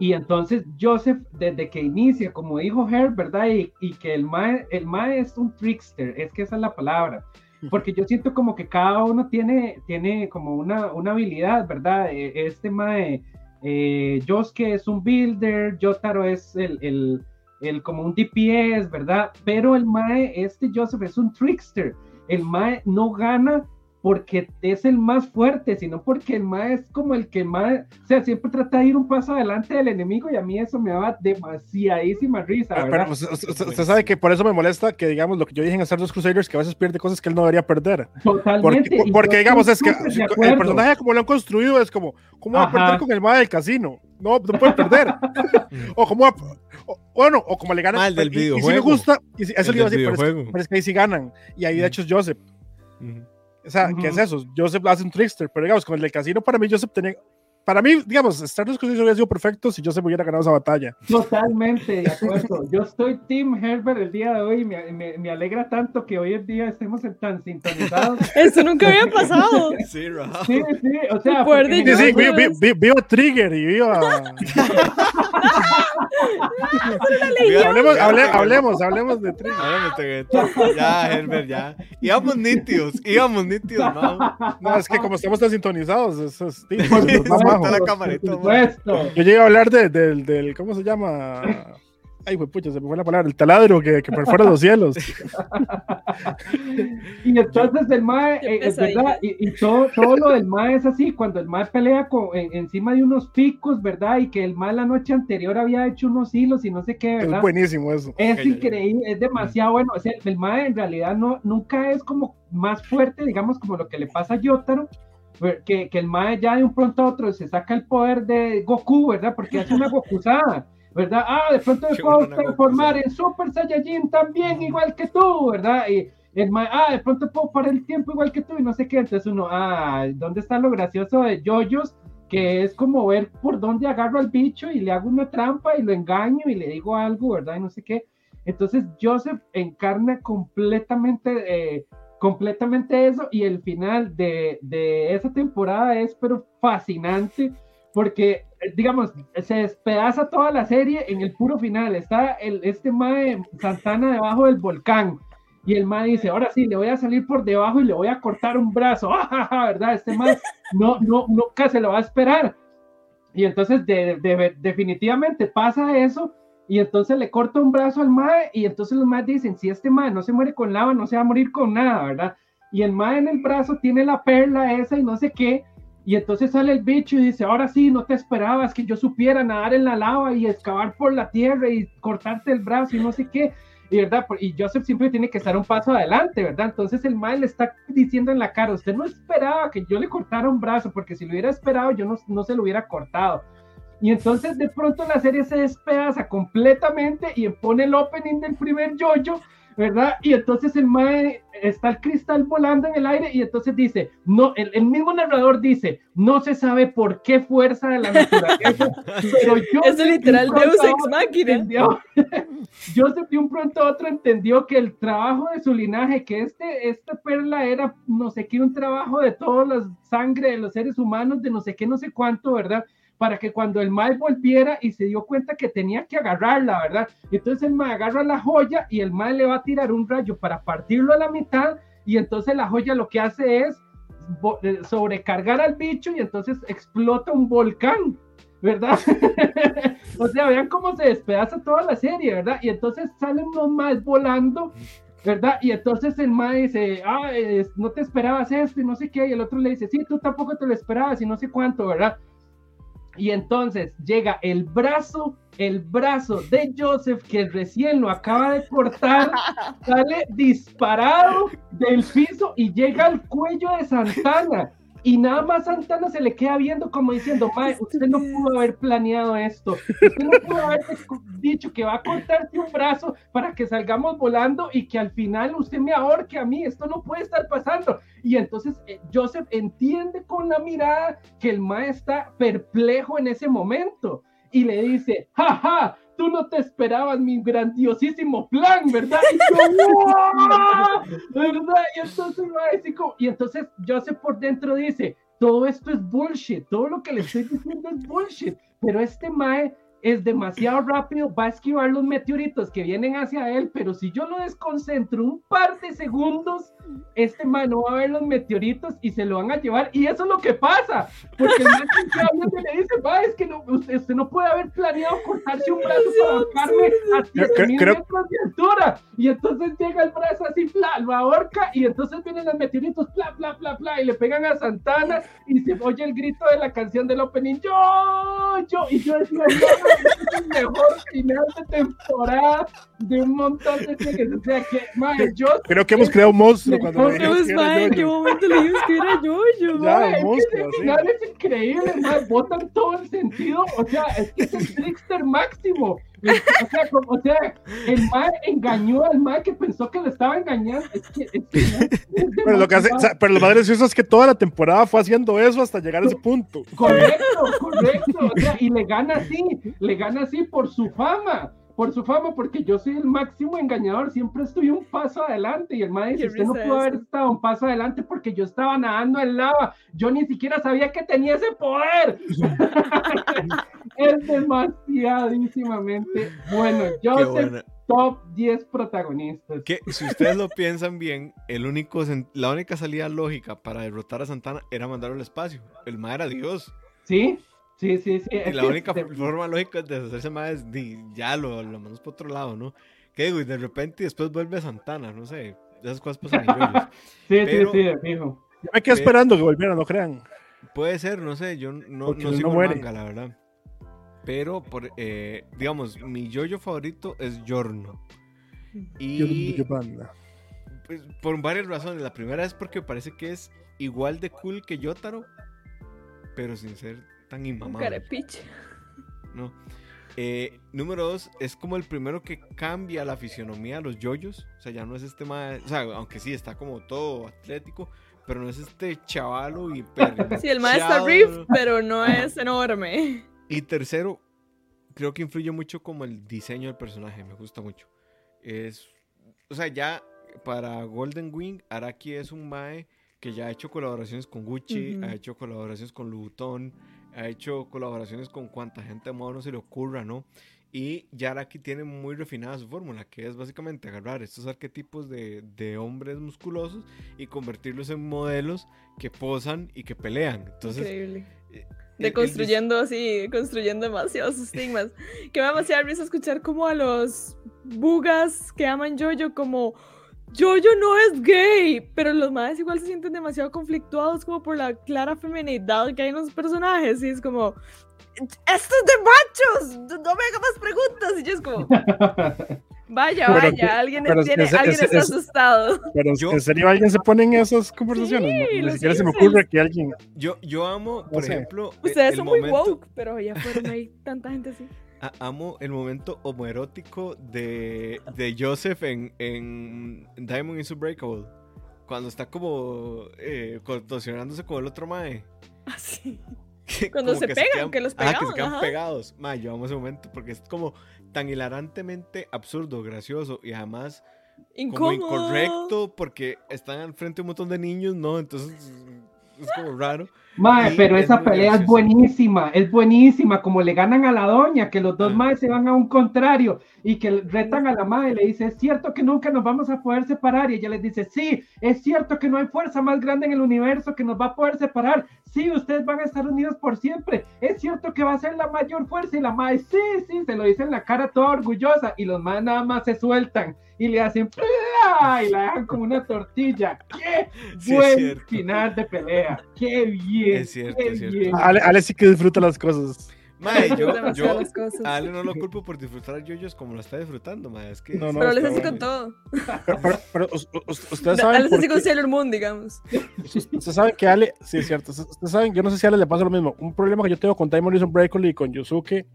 Y entonces Joseph, desde que inicia, como dijo Herb, ¿verdad? Y, y, que el mae, el mae es un trickster, es que esa es la palabra. Porque yo siento como que cada uno tiene, tiene como una, una habilidad, ¿verdad? E, este mae, eh, Josuke es un builder, Yotaro es el, el, el, como un DPS, ¿verdad? Pero el mae, este Joseph es un trickster. El mae no gana porque es el más fuerte, sino porque el más es como el que más, o sea, siempre trata de ir un paso adelante del enemigo y a mí eso me daba demasiadísima risa. Ah, pero usted, sabe que por eso me molesta que, digamos, lo que yo dije en Star Wars Crusaders, que a veces pierde cosas que él no debería perder. Totalmente. Porque, digamos, es que el personaje como lo han construido es como, ¿cómo va a perder con el más del casino? No, no puede perder. [laughs] o como, bueno, o como le ganan. Mal del videojuego. Y, si me gusta, y eso le iba a decir, pero es, que ahí sí ganan. Y ahí, de hecho, es Joseph. O sea, ¿qué es eso? Joseph hace un trickster, pero digamos, con el del casino, para mí Joseph tenía. Para mí, digamos, Star Wars hubiera sido perfecto si Joseph hubiera ganado esa batalla. Totalmente, de [laughs] acuerdo. Yo estoy Team Herbert el día de hoy. Me, me, me alegra tanto que hoy en día estemos tan sintonizados. [laughs] Eso nunca había pasado. [laughs] Sí, sí, sí. O sea, sí, sí, vi, vi, a Trigger y vi a. hablemos, hablemos, hablemos de Trigger. Ya, Herbert, ya. Íbamos nítidos, íbamos nítidos, ¿no? No, es que como estamos tan sintonizados, eso es La Yo llegué a hablar de, del, del, ¿cómo se llama? Ay, pues pucha, se me fue la palabra, el taladro que, que perfora los cielos. [laughs] y entonces el MAE, eh, es verdad, y, y, todo, todo lo del MAE es así, cuando el MAE pelea con, encima de unos picos, ¿verdad? Y que el MAE la noche anterior había hecho unos hilos y no sé qué, ¿verdad? Es buenísimo eso. Es increíble, es demasiado bueno. O sea, el MAE en realidad no, nunca es como más fuerte, digamos, como lo que le pasa a Yotaro, que, que el Mae ya de un pronto a otro se saca el poder de Goku, ¿verdad? Porque hace una Gokusada, ¿verdad? Ah, de pronto me puedo transformar en Super Saiyajin también, igual que tú, ¿verdad? Y el Mae, ah, de pronto puedo parar el tiempo igual que tú y no sé qué. Entonces uno, ah, ¿dónde está lo gracioso de Yoyos? Que es como ver por dónde agarro al bicho y le hago una trampa y lo engaño y le digo algo, ¿verdad? Y no sé qué. Entonces Joseph encarna completamente eh, completamente eso y el final de, de esa temporada es pero fascinante porque digamos se despedaza toda la serie en el puro final está el, este Mae Santana debajo del volcán y el Mae dice ahora sí le voy a salir por debajo y le voy a cortar un brazo [laughs] verdad este Mae no no nunca se lo va a esperar. Y entonces de, definitivamente pasa eso y entonces le corta un brazo al mae y entonces los maes dicen, si este mae no se muere con lava, no se va a morir con nada, ¿verdad? Y el mae en el brazo tiene la perla esa y no sé qué, y entonces sale el bicho y dice, ahora sí, no te esperabas que yo supiera nadar en la lava y excavar por la tierra y cortarte el brazo y no sé qué. Y, ¿verdad? y Joseph siempre tiene que estar un paso adelante, ¿verdad? Entonces el mae le está diciendo en la cara, usted no esperaba que yo le cortara un brazo, porque si lo hubiera esperado yo no, no se lo hubiera cortado. Y entonces de pronto la serie se despedaza completamente y pone el opening del primer yoyo, ¿verdad? Y entonces el mae está el cristal volando en el aire y entonces dice, no, el, el mismo narrador dice, no se sabe por qué fuerza de la naturaleza, [laughs] pero yo... Es literal Deus Ex Machina. [laughs] yo de un pronto a otro entendió que el trabajo de su linaje, que este, esta perla era no sé qué, un trabajo de toda la sangre de los seres humanos, de no sé qué, no sé cuánto, ¿verdad? Para que cuando el mal volviera y se dio cuenta que tenía que agarrarla, ¿verdad? Entonces el mal agarra la joya y el mal le va a tirar un rayo para partirlo a la mitad y entonces la joya lo que hace es eh, sobrecargar al bicho y entonces explota un volcán, ¿verdad? [laughs] o sea, vean cómo se despedaza toda la serie, ¿verdad? Y entonces salen unos más volando ¿verdad? Y entonces el mae dice, ah, no te esperabas esto y no sé qué, y el otro le dice, sí, tú tampoco te lo esperabas y no sé cuánto, ¿verdad? Y entonces llega el brazo, el brazo de Joseph, que recién lo acaba de cortar, [laughs] sale disparado del piso y llega al cuello de Santana. Y nada más Santana se le queda viendo como diciendo, Mae, usted no pudo haber planeado esto. Usted no pudo haber dicho que va a cortarse un brazo para que salgamos volando y que al final usted me ahorque a mí. Esto no puede estar pasando. Y entonces eh, Joseph entiende con la mirada que el Mae está perplejo en ese momento. Y le dice, jaja, tú no te esperabas mi grandiosísimo plan, ¿verdad? Y [laughs] ¿verdad? Y entonces, y entonces Joseph por dentro dice, todo esto es bullshit, todo lo que le estoy diciendo es bullshit, pero este Mae es demasiado rápido, va a esquivar los meteoritos que vienen hacia él, pero si yo lo desconcentro un par de segundos, este man no va a ver los meteoritos y se lo van a llevar, y eso es lo que pasa, porque el man que [laughs] le dice, va, es que no, usted, no puede haber planeado cortarse un brazo para bajarme a 7000 metros de altura, y entonces llega el brazo así, bla, lo ahorca, y entonces vienen los meteoritos, bla, bla, bla, bla, y le pegan a Santana, y se oye el grito de la canción del opening, yo, yo, y yo decía, [laughs] mejor final de temporada de un montón de series. O sea que, madre, yo. Creo que hemos creado un monstruo cuando le dijimos que ¿En qué momento le dijimos que era yo? yo ya, monstruo. Es final es increíble, madre. Botan todo el sentido. O sea, es que es el trickster máximo. O sea, como, o sea, el mae engañó al mae que pensó que le estaba engañando. Es que, es que [laughs] pero lo que hace, o sea, pero lo madre es que toda la temporada fue haciendo eso hasta llegar a ese punto. Correcto, correcto. O sea, y le gana así, le gana así por su fama por su fama, porque yo soy el máximo engañador, siempre estoy un paso adelante. Y el mae dice: Usted no pudo haber estado un paso adelante porque yo estaba nadando en lava. Yo ni siquiera sabía que tenía ese poder. [laughs] es demasiadísimamente bueno. Yo soy top 10 protagonistas. Que si ustedes lo piensan bien, el único, la única salida lógica para derrotar a Santana era mandarlo al espacio. El mae era Dios. Sí, Sí, sí, sí. Y la única forma lógica de deshacerse más es ya lo, lo mandamos por otro lado, ¿no? ¿Qué digo? Y de repente después vuelve Santana, no sé. Esas cosas pasan en [laughs] Sí, sí, sí, fijo. Yo me quedé esperando que volviera, no crean. Puede ser, no sé, yo no, no sigo no manga, la verdad. Pero, por, eh, digamos, mi yoyo favorito es Giorno. Y. Pues, por varias razones. La primera es porque parece que es igual de cool que Yotaro, pero sin ser tan inmamable. No. Eh, número dos, es como el primero que cambia la fisionomía a los yoyos. O sea, ya no es este más. O sea, aunque sí está como todo atlético, pero no es este chavalo y [laughs] Sí, el maestro Riff, pero no es enorme. Y tercero, creo que influye mucho como el diseño del personaje. Me gusta mucho. Es. O sea, ya para Golden Wing, Araki es un Mae que ya ha hecho colaboraciones con Gucci, ha hecho colaboraciones con Louboutin ha hecho colaboraciones con cuanta gente modo no se le ocurra, ¿no? Y Yaraki tiene muy refinada su fórmula, que es básicamente agarrar estos arquetipos de, de, hombres musculosos y convertirlos en modelos que posan y que pelean. Entonces, Increíble. Eh, de construyendo así, construyendo demasiados estigmas. que me va a risa escuchar como a los bugas que aman Jojo como Jojo no es gay, pero los madres igual se sienten demasiado conflictuados como por la clara feminidad que hay en los personajes. Y es como, esto es de machos, no me hagas más preguntas. Y yo es como, [laughs] vaya, vaya, alguien, tiene, alguien está asustado. Pero ¿en serio alguien se pone en esas conversaciones? ni siquiera se me ocurre que alguien... Yo, yo amo, por ejemplo... Ustedes son muy woke, pero ya fueron ahí tanta gente así amo el momento homoerótico de, de Joseph en, en Diamond is Unbreakable. Cuando está como eh, contorsionándose con el otro mae. Ah, sí. [laughs] Cuando se pegan, que los pegan. Ah, que se quedan pegados. Mae, yo amo ese momento porque es como tan hilarantemente absurdo, gracioso y además como incorrecto porque están al frente un montón de niños, ¿no? Entonces es como raro. Mae, pero es esa muy pelea es buenísima, es buenísima, como le ganan a la doña, que los dos Ah. maes se van a un contrario y que retan a la madre y le dice, es cierto que nunca nos vamos a poder separar, y ella les dice, sí, es cierto que no hay fuerza más grande en el universo que nos va a poder separar, sí, ustedes van a estar unidos por siempre, es cierto que va a ser la mayor fuerza, y la madre, sí, sí, se lo dice en la cara toda orgullosa, y los maes nada más se sueltan y le hacen, ¡plá! y la dejan como una tortilla, qué Sí, buen final de pelea, qué bien, Es cierto, qué es cierto. bien. Ale, Ale sí que disfruta las cosas. Mae, [laughs] yo, yo cosas. a Ale no lo culpo por disfrutar yoyos como lo está disfrutando, mae. Es que No, no, Pero les está así con todo. Pero, pero- pero us- us- ustedes saben, les por así con Sailor Moon, digamos. ustedes saben que Ale, sí es cierto, ustedes saben, yo no sé si a Ale le pasa lo mismo. Un problema que yo tengo con Time Morrison Breakaway y con Yosuke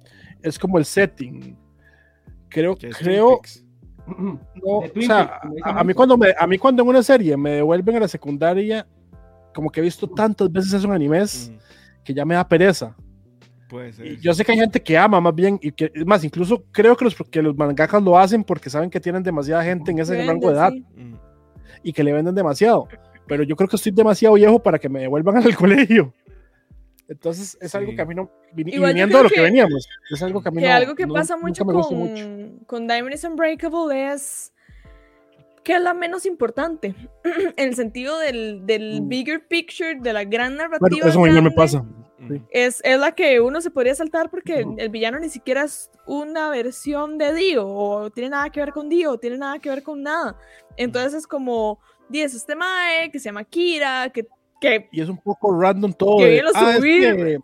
es como el setting. Creo, creo, [clears throat] no, o sea, a, a mí cuando me, a mí cuando en una serie me devuelven a la secundaria, como que he visto tantas veces eso en animes Mm, que ya me da pereza. Puede ser. Y yo sé que hay gente que ama más bien, y que, es más, incluso creo que los, que los mangakas lo hacen porque saben que tienen demasiada gente en ese Vende, rango de edad sí. Y que le venden demasiado. Pero yo creo que estoy demasiado viejo para que me devuelvan [laughs] al colegio. Entonces es algo Sí. que a mí no. Y Igual viniendo de lo que, que- veníamos, es algo que a mí Que no. algo que no- pasa mucho con, mucho. con Diamond is Unbreakable es que es la menos importante. [clears throat] en el sentido del, del Mm. bigger picture, de la gran narrativa. Bueno, eso a mí no me pasa. Sí. Es, es la que uno se podría saltar porque el villano ni siquiera es una versión de Dio, o tiene nada que ver con Dio, o tiene nada que ver con nada. Entonces es como, di, es este Mae que se llama Kira, que, que Y es un poco random todo. Que de, "Ah, es subí". que,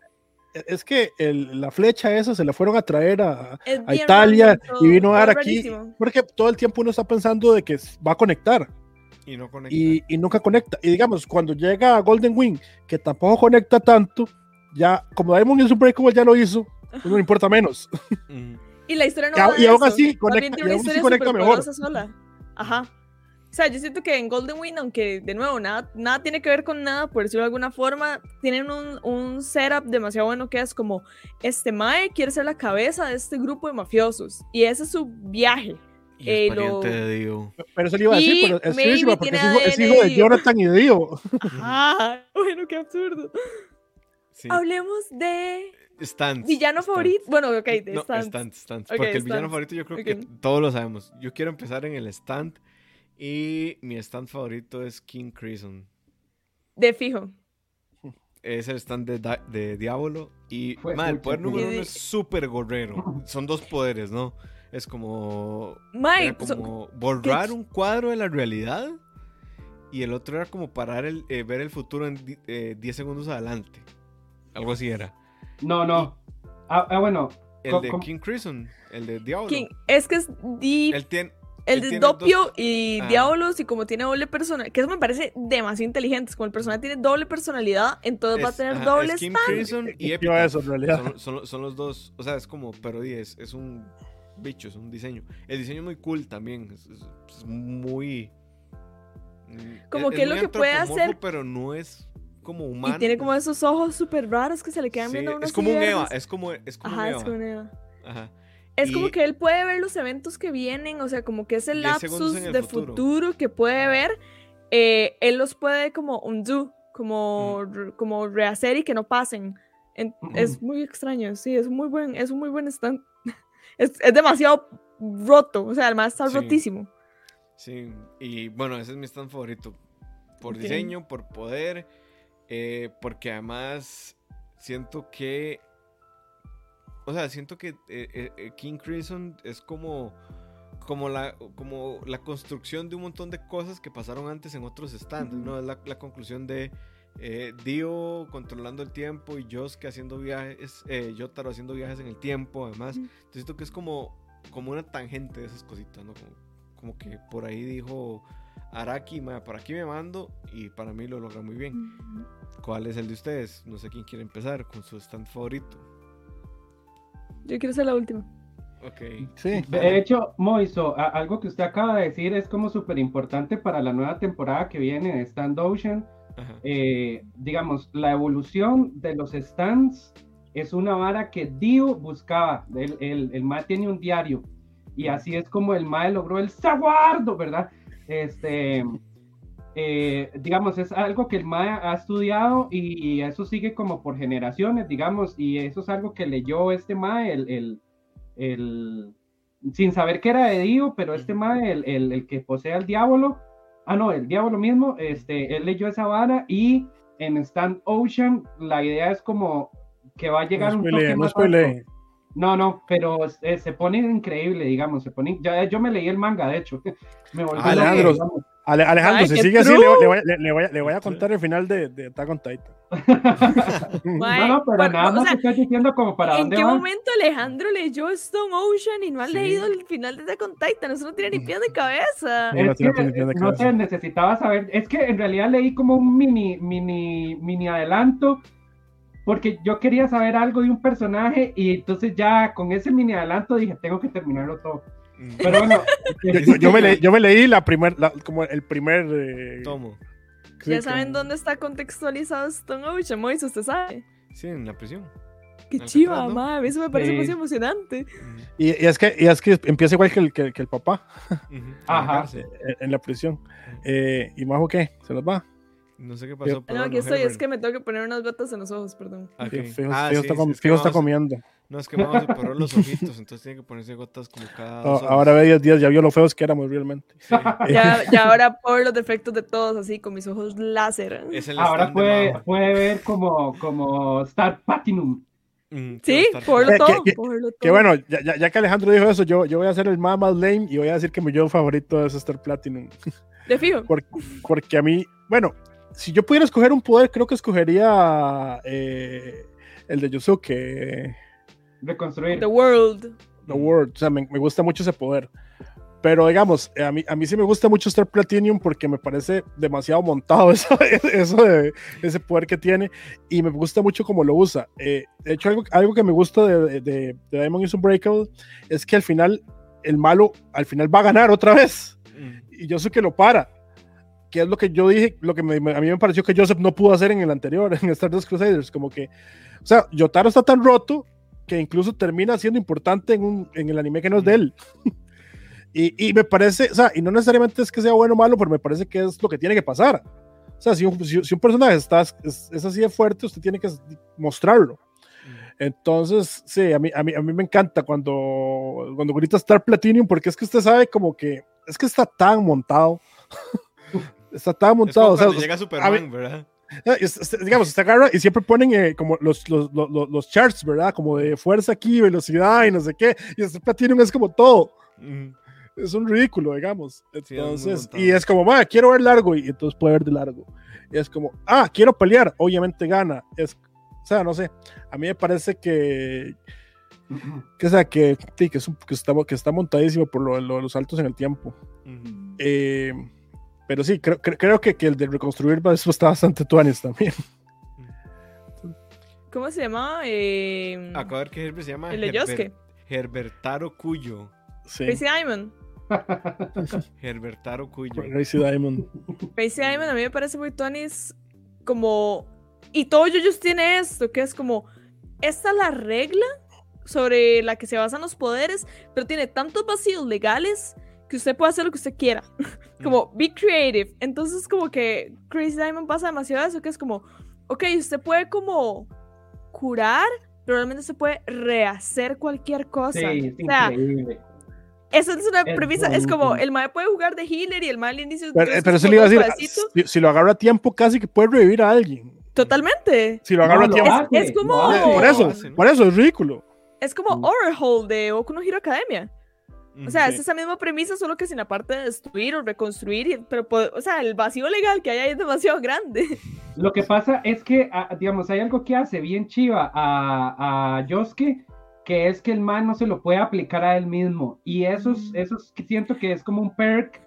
es que el- la flecha esa se la fueron a traer a, Italia random y vino a dar aquí. rarísimo. Porque todo el tiempo uno está pensando de que va a conectar. Y no conecta. y, y nunca conecta. Y digamos, cuando llega a Golden Wing, que tampoco conecta tanto, ya como Diamond is Unbreakable ya lo hizo, pues no le importa menos. Y la historia no Y a- va de y aún así conecta- y aún así conecta mejor. sola. Ajá. O sea, yo siento que en Golden Wind, aunque de nuevo nada, nada tiene que ver con nada, por decirlo de alguna forma, tienen un, un setup demasiado bueno que es como, este Mae quiere ser la cabeza de este grupo de mafiosos y ese es su viaje. Y Eh, es lo- de Dio. Pero eso le iba a decir, Y pero es porque es hijo, es hijo de de- Jonathan y de Dio. [laughs] Ajá. Bueno, qué absurdo. Sí. Hablemos de villano favorito. Bueno, ok, de No, Porque el villano favorito yo creo que todos lo sabemos. Yo quiero empezar en el stand. Y mi stand favorito es King Crimson. De fijo. Es el stand de, de Diablo. Y el poder número uno es súper gorrero. [laughs] Son dos poderes, ¿no? Es como. So- como borrar un cuadro de la realidad. Y el otro era como parar el, eh, ver el futuro en di- eh, 10 segundos adelante. Algo así era. No, no. Ah, ah, bueno, El de King Crimson, el de Diablo. King- es que es di- Él tiene. el él de dos- Doppio y Ah. Diablos y como tiene doble personalidad, que eso me parece demasiado inteligente, como el personaje tiene doble personalidad, entonces va a tener ajá, doble es King. Crimson y eso en realidad. Son, son- son los dos. O sea, es como, pero es, es un bicho, es un diseño. El diseño es muy cool también. Es, es- es muy. Como es- que es lo que puede hacer- Pero no es como humano. Y tiene como esos ojos súper raros que se le quedan Sí, viendo a uno es como un. Eva. Es como, es como Ajá, un es Eva. como un Eva. Ajá. Es como Y- que él puede ver los eventos que vienen, o sea, como que ese 10 segundos lapsus el de futuro. futuro. que puede ver, eh, él los puede como undo, como, Mm. como rehacer y que no pasen. En- Es muy extraño, sí, es muy buen, es un muy buen stand. [laughs] es, es demasiado roto, o sea, además está Sí. rotísimo. Sí, y bueno, ese es mi stand favorito. Por Ok. diseño, por poder, eh, porque además siento que. O sea, siento que eh, eh, King Crimson es como. Como la, como la construcción de un montón de cosas que pasaron antes en otros stands, ¿no? Es la, la conclusión de Dio controlando el tiempo y Yosuke haciendo viajes, Yotaro haciendo viajes en el tiempo, además. Entonces siento que es como, como una tangente de esas cositas, ¿no? Como, como que por ahí dijo Araki, "Ma, por aquí me mando y para mí lo logra muy bien. ¿Cuál es el de ustedes? No sé quién quiere empezar con su stand favorito. Yo quiero ser la última. Ok. Sí. De hecho, Moiso, algo que usted acaba de decir es como súper importante para la nueva temporada que viene de Stand Ocean. Eh, digamos, la evolución de los stands es una vara que Dio buscaba. El, el, el MAE tiene un diario y así es como el MAE logró el saguardo, ¿verdad? Este, eh, digamos, es algo que el MAE ha estudiado y, eso sigue como por generaciones, digamos, y eso es algo que leyó este MAE, el, el, el sin saber que era de Dio, pero este MAE, el, el, el, que posee al diablo, ah, no, el diablo mismo, este, él leyó esa vara y en Stand Ocean la idea es como que va a llegar no un toque no más. No, no, pero eh, se pone increíble, digamos, se pone, ya, yo me leí el manga, de hecho, [laughs] me Ah, loco, Alejandro, digamos. Ale- Alejandro, Ay, si sigue así, le, true. le voy, a- le- le voy a, le voy a contar el final de, de Attack on Titan. [laughs] No, no, pero bueno, nada o más sea, estoy diciendo como para ¿En dónde qué va. momento Alejandro leyó Stone Ocean y no ha Sí. leído el final de Attack on Titan? Eso no tiene ni pies ni cabeza. Es que, ni no cabeza. sé, necesitaba saber. Es que en realidad leí como un mini, mini, mini adelanto, porque yo quería saber algo de un personaje y entonces ya con ese mini adelanto dije, tengo que terminarlo todo. Mm, Pero bueno, Yo, [laughs] yo- yo me, leí, yo me leí la primer, la- como el primer. eh, Tomo. sí, ya saben dónde está contextualizado Stone Ocean, Moise, usted sabe. Sí, en la prisión. Qué chiva, ¿no? mae, eso me parece Sí. muy emocionante. Mm, Y, y es que, y es que empieza igual que el, que, que el papá en la Ajá. en, en la prisión. Eh, ¿Y Majo qué? ¿Se los va? No sé qué pasó. Pero No, aquí estoy, es que me tengo que poner unas gotas en los ojos, perdón. Ok. Fijo, fijo- Ah, fijo sí, está, sí, com- es que fijo está vamos- comiendo. No, es que vamos a separar los ojitos, entonces tiene que ponerse gotas como cada. Dos horas. ahora ve 10 días, ya vio lo feos que éramos realmente. Sí. [laughs] Ya, ya ahora por los defectos de todos, así, con mis ojos láser. Es el ahora puede, puede ver como, como Star Platinum. Mm, Sí, por Eh, todo, que- por lo Que todo. bueno, ya, ya- ya que Alejandro dijo eso, yo, yo voy a hacer el más más lame y voy a decir que mi yo favorito es Star Platinum. De fijo. [laughs] Por- porque a mí, bueno, si yo pudiera escoger un poder, creo que escogería eh, el de Yusuke, Reconstruir. The World. The World. O sea, me, me gusta mucho ese poder. Pero digamos, eh, a mí, a mí sí me gusta mucho Star Platinum porque me parece demasiado montado [laughs] eso, eso de ese poder que tiene y me gusta mucho cómo lo usa. Eh, de hecho, algo, algo que me gusta de, de, de Diamond is Unbreakable es que al final el malo al final va a ganar otra vez Mm, y yo sé que lo para. Que es lo que yo dije, lo que me- me- a mí me pareció que Joseph no pudo hacer en el anterior, [laughs] en Stardust Crusaders. Como que, o sea, Yotaro está tan roto que incluso termina siendo importante en, un, en el anime que no es de él. [laughs] y, y me parece, o sea, y no necesariamente es que sea bueno o malo, pero me parece que es lo que tiene que pasar. O sea, si un, si, si un personaje está, es, es así de fuerte, usted tiene que mostrarlo. mm. Entonces, sí, a mí, a mí, a mí me encanta cuando, cuando grita Star Platinum, porque es que usted sabe como que, es que está tan montado. [laughs] está tan Es montado. como O sea, llega Superman, ¿verdad? eh, es- es- digamos, se agarra y siempre ponen eh, como los, los, los, los- charts, ¿verdad? Como de fuerza aquí, velocidad y no sé qué. Y Star Platinum es como todo. Mm, Es un ridículo, digamos. Sí, es Entonces, montado. y es como, va, quiero ver largo y entonces puede ver de largo. Y es como, ah, quiero pelear, obviamente gana. Es, o sea, no sé, a mí me parece que, que, o sea, que, sí, que, es un- que, está, que está montadísimo por lo, lo los saltos en el tiempo. mm. Eh, pero sí, creo, creo, creo que, que el de reconstruir eso está bastante tuanis también. [laughs] ¿Cómo se llamaba? Eh, Acabo de ver que Herbert se llama el de Herber-. Herbertaro Cuyo. Sí, Crazy Diamond. [laughs] Herbertaro Cuyo. Crazy Diamond. Crazy Diamond a mí me parece muy tonis como... Y todo Yoyos tiene esto, que es como... Esta es la regla sobre la que se basan los poderes, pero tiene tantos vacíos legales que usted puede hacer lo que usted quiera. [laughs] como, be creative. Entonces, como que Crazy Diamond pasa demasiado eso, que es como, ok, usted puede como curar, pero realmente se puede rehacer cualquier cosa. Sí, es o sea, increíble. esa es una Es premisa, es como, el mae puede jugar de healer y el mae al inicio... Pero, es pero eso le iba a decir, si, si lo agarra a tiempo, casi que puede revivir a alguien. Totalmente. Si lo agarra a No, lo tiempo. hace, es como- hace. Por eso, ¿no? por eso es ridículo. Es como Mm. Overhaul de Boku no Hero Academia. O sea, Sí. es esa misma premisa, solo que sin la parte de destruir o reconstruir. pero, po- o sea, el vacío legal que hay ahí es demasiado grande. [laughs] Lo que pasa es que, ah, digamos, hay algo que hace bien chiva a, a Yosuke, que es que el man no se lo puede aplicar a él mismo. Y eso es, Mm. eso es que siento que es como un perk,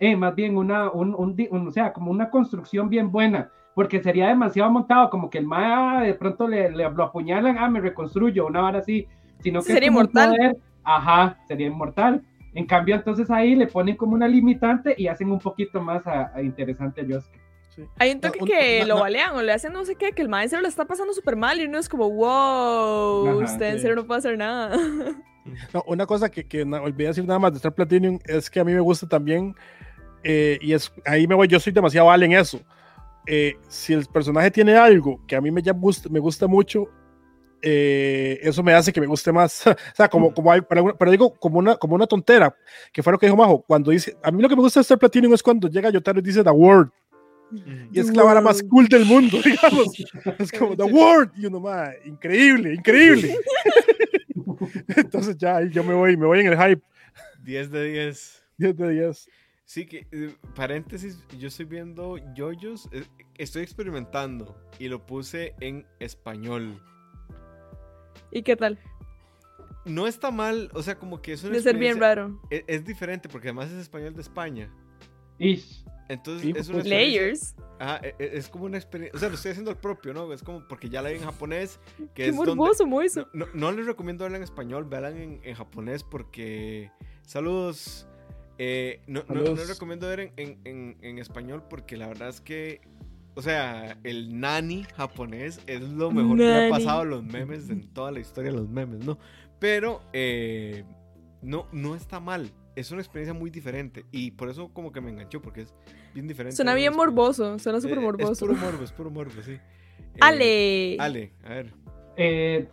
eh, más bien una, un, un un- o sea, como una construcción bien buena. Porque sería demasiado montado, como que el man ah, de pronto le, le lo apuñalan, ah, me reconstruyo, una hora así. Sino que es Sería como un poder, ajá, sería inmortal. En cambio, entonces ahí le ponen como una limitante y hacen un poquito más a- a interesante. Hay un toque un- que na- lo na- balean o le hacen no sé qué, que el maestro lo está pasando súper mal y uno es como, wow, Ajá, usted en sí. serio no puede hacer nada. [laughs] No, una cosa que, que olvidé decir nada más de Star Platinum es que a mí me gusta también eh, y es, ahí me voy, yo soy demasiado vale en eso. Eh, si el personaje tiene algo que a mí me, ya gusta, me gusta mucho, eh, eso me hace que me guste más. [laughs] o sea, como, como hay, pero, pero, digo, como una, como una tontera, que fue lo que dijo Majo, cuando dice, a mí lo que me gusta de Star Platinum es cuando llega Yotaro y dice The Word. Y es la vara más cool del mundo, [laughs] digamos. Es como The Word. Y uno, más increíble, increíble. [laughs] Entonces ya yo me voy, me voy en el hype. 10 de 10. 10 de 10. Sí, que eh, paréntesis, yo estoy viendo yoyos, eh, estoy experimentando y lo puse en español. ¿Y qué tal? No está mal, o sea, como que es una De ser bien raro. Es, es, diferente porque además es español de España. Ish. Entonces Sí, es una pues, Layers. Ajá, e- e- es como una experiencia, o sea, lo estoy haciendo al propio, ¿no? Es como porque ya la vi en japonés, que Qué es donde... morboso, Moiso. No, no, no les recomiendo verla en español, vean en, en japonés porque... Saludos. Eh, no, no- no Saludos. recomiendo ver en, en- en- en español porque la verdad es que... O sea, el nani japonés es lo mejor que le ha pasado a los memes en toda la historia de los memes, ¿no? Pero eh, no, no está mal. Es una experiencia muy diferente y por eso como que me enganchó porque es bien diferente. Suena bien morboso. Suena súper Eh, morboso. Es puro morbo, es puro morbo, sí. [laughs] Eh, Ale. Ale, a ver. Eh,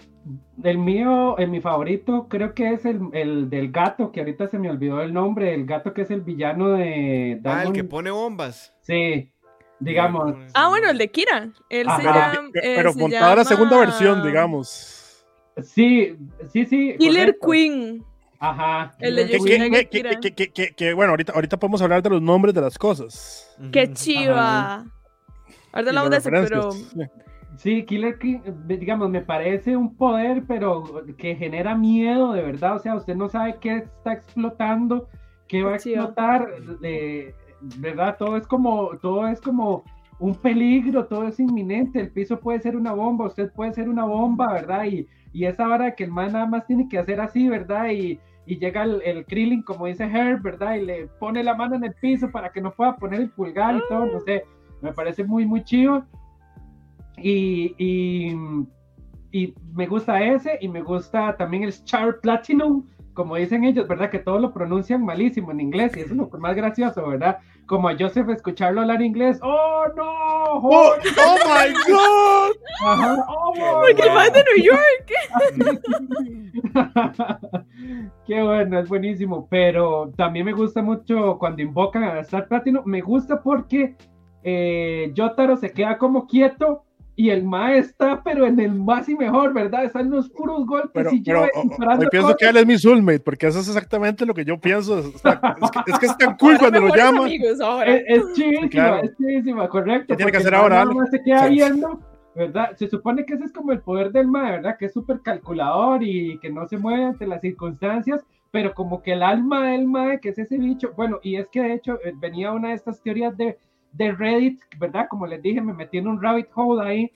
el mío, en mi favorito, creo que es el, el del gato, que ahorita se me olvidó el nombre, el gato que es el villano de Ah, el que pone bombas. Sí, digamos. Ah, bueno, el de Kira. Él Ajá. se Pero, llama. él pero se montada la segunda versión, digamos. Sí, sí, sí. Killer correcto. Queen. Ajá. El de Que, que- que- Kira. que- que- que- que, bueno, ahorita, ahorita podemos hablar de los nombres de las cosas. Qué chiva. Ahorita y hablamos de eso, pero. Sí. Sí, Killer King, eh, digamos, me parece un poder, pero que genera miedo, de verdad. O sea, usted no sabe qué está explotando, qué va a explotar, de verdad. Todo es como, todo es como un peligro, todo es inminente. El piso puede ser una bomba, usted puede ser una bomba, ¿verdad? Y, y esa hora que el man nada más tiene que hacer así, ¿verdad? Y, y llega el, el como dice Herb, ¿verdad? Y le pone la mano en el piso para que no pueda poner el pulgar y todo, no sé. Me parece muy, muy chido. Y, y, y me gusta ese y me gusta también el Star Platinum, como dicen ellos, ¿verdad? Que todo lo pronuncian malísimo en inglés y eso es lo más gracioso, ¿verdad? Como a Joseph escucharlo hablar inglés, ¡Oh, no! ¡Oh, ¡Oh, oh my God! Ajá, ¡Oh, Porque man de New York. [laughs] Qué bueno, es buenísimo. Pero también me gusta mucho cuando invocan a Star Platinum. Me gusta porque eh, Yotaro se queda como quieto y el Mae está, pero en el más y mejor, ¿verdad? Están los puros golpes Pero, y yo pienso cosas. que él es mi soulmate, porque eso es exactamente lo que yo pienso. Es, es que, es que es tan [laughs] cool cuando lo mejores llama. amigos ahora. Es, es chivísima, claro. es chivísima, correcto. ¿Qué tiene que hacer ahora, nada más se queda Sí. viendo, ¿verdad? Se supone que ese es como el poder del mae, ¿verdad? Que es súper calculador y que no se mueve ante las circunstancias, pero como que el alma del mae, que es ese bicho, bueno, y es que de hecho eh, venía una de estas teorías de, de Reddit, ¿verdad? Como les dije, me metí en un rabbit hole ahí.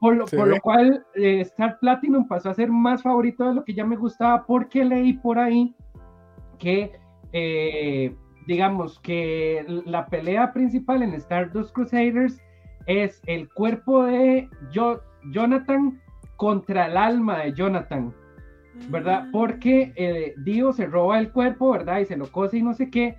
Por lo, [laughs] Se por lo cual eh, Star Platinum pasó a ser más favorito de lo que ya me gustaba porque leí por ahí que eh, digamos que la pelea principal en Stardust Crusaders es el cuerpo de Jo- Jonathan contra el alma de Jonathan, ¿verdad? Porque eh, Dio se roba el cuerpo, ¿verdad? Y se lo cose y no sé qué,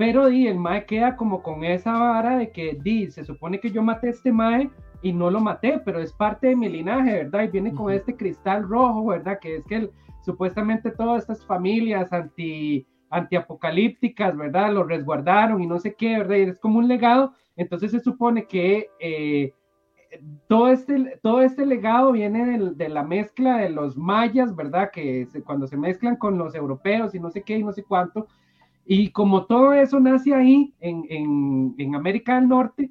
pero Di, el Mae queda como con esa vara de que Di, se supone que yo maté a este Mae y no lo maté, pero es parte de mi linaje, ¿verdad? Y viene con Ujú. este cristal rojo, ¿verdad? Que es que el- supuestamente todas estas familias anti antiapocalípticas, ¿verdad? Lo resguardaron y no sé qué, ¿verdad? Y es como un legado. Entonces se supone que eh, todo, este, todo este legado viene del- de la mezcla de los mayas, ¿verdad? Que se- cuando se mezclan con los europeos y no sé qué y no sé cuánto. Y como todo eso nace ahí, en, en, en América del Norte,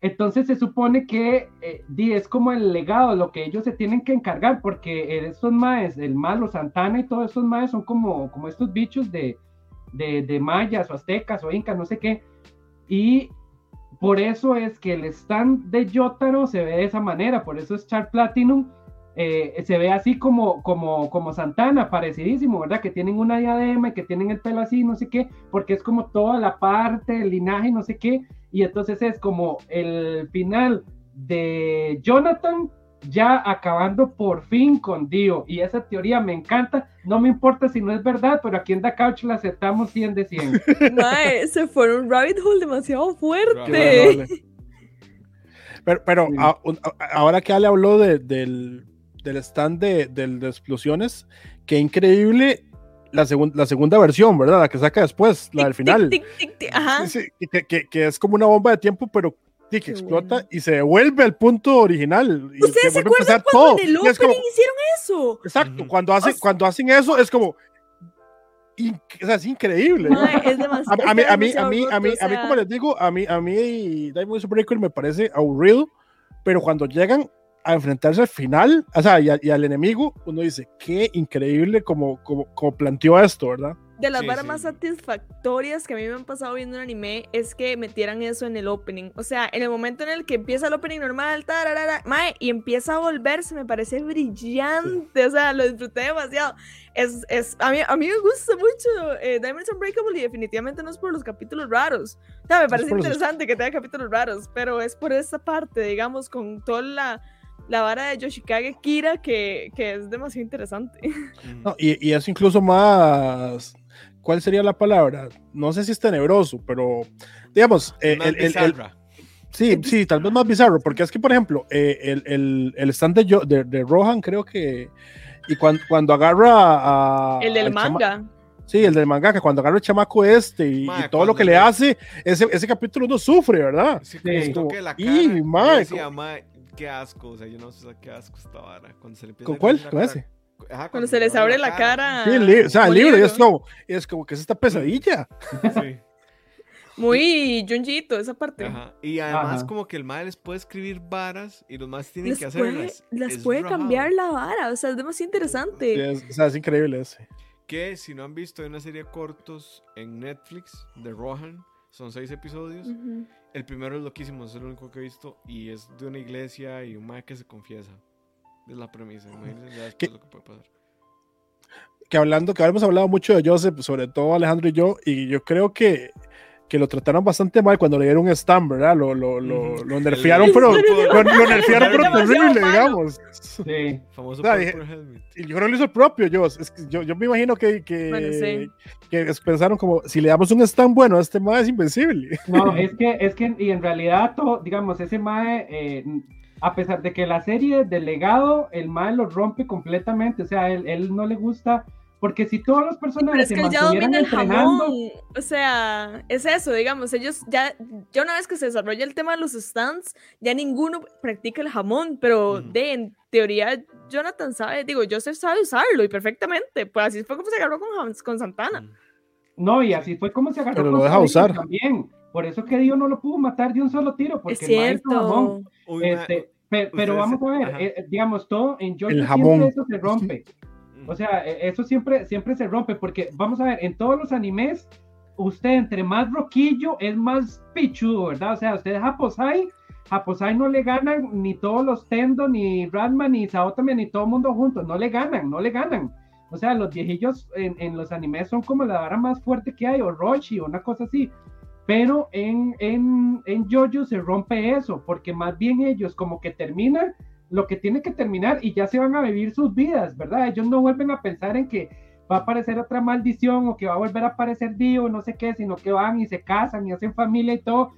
entonces se supone que eh, es como el legado, lo que ellos se tienen que encargar, porque estos maes, el malo Santana y todos estos maes son como, como estos bichos de, de, de mayas o aztecas o incas, no sé qué. Y por eso es que el stand de Yotaro se ve de esa manera, por eso es Char Platinum. Eh, se ve así como, como, como Santana, parecidísimo, ¿verdad? Que tienen una diadema y que tienen el pelo así, no sé qué, porque es como toda la parte del linaje, no sé qué, y entonces es como el final de Jonathan ya acabando por fin con Dio. Y esa teoría me encanta. No me importa si no es verdad, pero aquí en The Couch la aceptamos 100 de 100. [laughs] Mae, se fue un rabbit hole demasiado fuerte. Pero, pero Sí. a- a- ahora que Ale habló de- del, del stand de, del- de explosiones, qué increíble la, segun- la segunda versión, ¿verdad? La que saca después, la del final. tic, tic, tic, tic. Ajá. Sí, sí, que, que- que es como una bomba de tiempo, pero sí, que Qué explota bueno. y se devuelve al punto original. Y ¿Ustedes se acuerdan cuando todo. en el es como, hicieron eso? exacto, cuando, hacen, O sea- cuando hacen eso es como. in- o sea, es increíble. Es [laughs] A, demasiado. a mí, a mí, a mí, a mí, roto, a mí, o como sea, les digo, a mí, a mí Diamond is Unbreakable me parece aburrido, pero cuando llegan a enfrentarse al final, o sea, y, a- y al enemigo, uno dice, qué increíble como, como, como planteó esto, ¿verdad? de las Sí, varas sí. más satisfactorias que a mí me han pasado viendo un anime es que metieran eso en el opening. O sea, en el momento en el que empieza el opening normal, tararara, mae, y empieza a volverse, me parece brillante. O sea, lo disfruté demasiado. Es, es, a, mí, a mí me gusta mucho eh, Diamonds Unbreakable y definitivamente no es por los capítulos raros. O sea, me parece por los- interesante que tenga capítulos raros, pero es por esa parte, digamos, con toda la, la vara de Yoshikage Kira que, que es demasiado interesante. Mm. No, y, y es incluso más, ¿cuál sería la palabra? No sé si es tenebroso, pero digamos, eh, Más el- el- el- sí, sí, tal vez más bizarro, porque es que, por ejemplo, eh, el, el, el stand de, Yo- de, de Rohan creo que, y cuando, cuando agarra a... el del chama- manga. Sí, el del mangaka, cuando agarra el chamaco este y, y todo lo que le hace, ese, ese capítulo uno sufre, ¿verdad? Sí, Sí. es Como, que la "Y, cara. yo mae, decía, como- mae, qué asco. O sea, yo no sé qué asco esta vara. Cuando se le empieza ¿Con a cuál? ¿Con cara- ese? Ajá, Cuando se les abre la cara. Sí, el li- o sea, libro. es como, es como que es esta pesadilla. Sí. Muy Junjito, esa parte. Ajá. Y además, Ajá. como que el mae les puede escribir varas y los más tienen Les que puede, hacerlas. las Es puede rajado. cambiar la vara, o sea, es demasiado Sí, interesante. es, o sea, es increíble ese. Que si no han visto, hay una serie de cortos en Netflix de Rohan. Son seis episodios. Ujú. El primero es loquísimo, es el único que he visto. Y es de una iglesia y un mae que se confiesa. Es la premisa. Imagínense ya lo que puede pasar. Que hablando, que hemos hablado mucho de Joseph, sobre todo Alejandro y yo, y yo creo que, que lo trataron bastante mal cuando le dieron un stand, ¿verdad? Lo, lo, lo, lo nerfearon, El- pero ¿En serio? lo, nerfearon, pero terrible, digamos. Sí. Famoso O sea, dije-. Y yo creo que lo hizo el propio Joss. Es que yo, yo me imagino que, que, Bueno, sí. que pensaron como, si le damos un stand bueno, este más es invencible. No, es que, es que, y en realidad, todo, digamos, ese Mae, eh, a pesar de que la serie del legado, el Mae lo rompe completamente, o sea, él, él no le gusta, porque si todos los Pero personajes es se que él ya mantuvieran domina el entrenando, jamón. O sea, es eso, digamos, ellos ya, ya una vez que se desarrolla el tema de los stands, ya ninguno practica el jamón, pero Ujú. de en teoría Jonathan sabe, digo, Joseph sabe usarlo y perfectamente, pues así fue como se agarró con, con Santana. Mm. no, y así fue como se agarró Pero lo con deja Sabido usar. también, por eso que Dio no lo pudo matar de un solo tiro, porque es el Mae hizo jamón. cierto. Uy, Este, pe- pero vamos a ver, eh, digamos, todo en Jojo El jamón. siempre eso se rompe. mm. [laughs] O sea, e- eso siempre, siempre se rompe, porque vamos a ver, en todos los animes, usted entre más roquillo es más pichudo, ¿verdad? O sea, usted Japosai, Japosai no le ganan ni todos los Tendo, ni Ranma, ni Saotome, ni todo el mundo juntos, no le ganan, no le ganan. O sea, los viejillos en, en los animes son como la vara más fuerte que hay, o Roshi, o una cosa así. Pero en, en, en Jojo se rompe eso, porque más bien ellos como que terminan lo que tiene que terminar y ya se van a vivir sus vidas, ¿verdad? Ellos no vuelven a pensar en que va a aparecer otra maldición o que va a volver a aparecer Dio, no sé qué, sino que van y se casan y hacen familia y todo,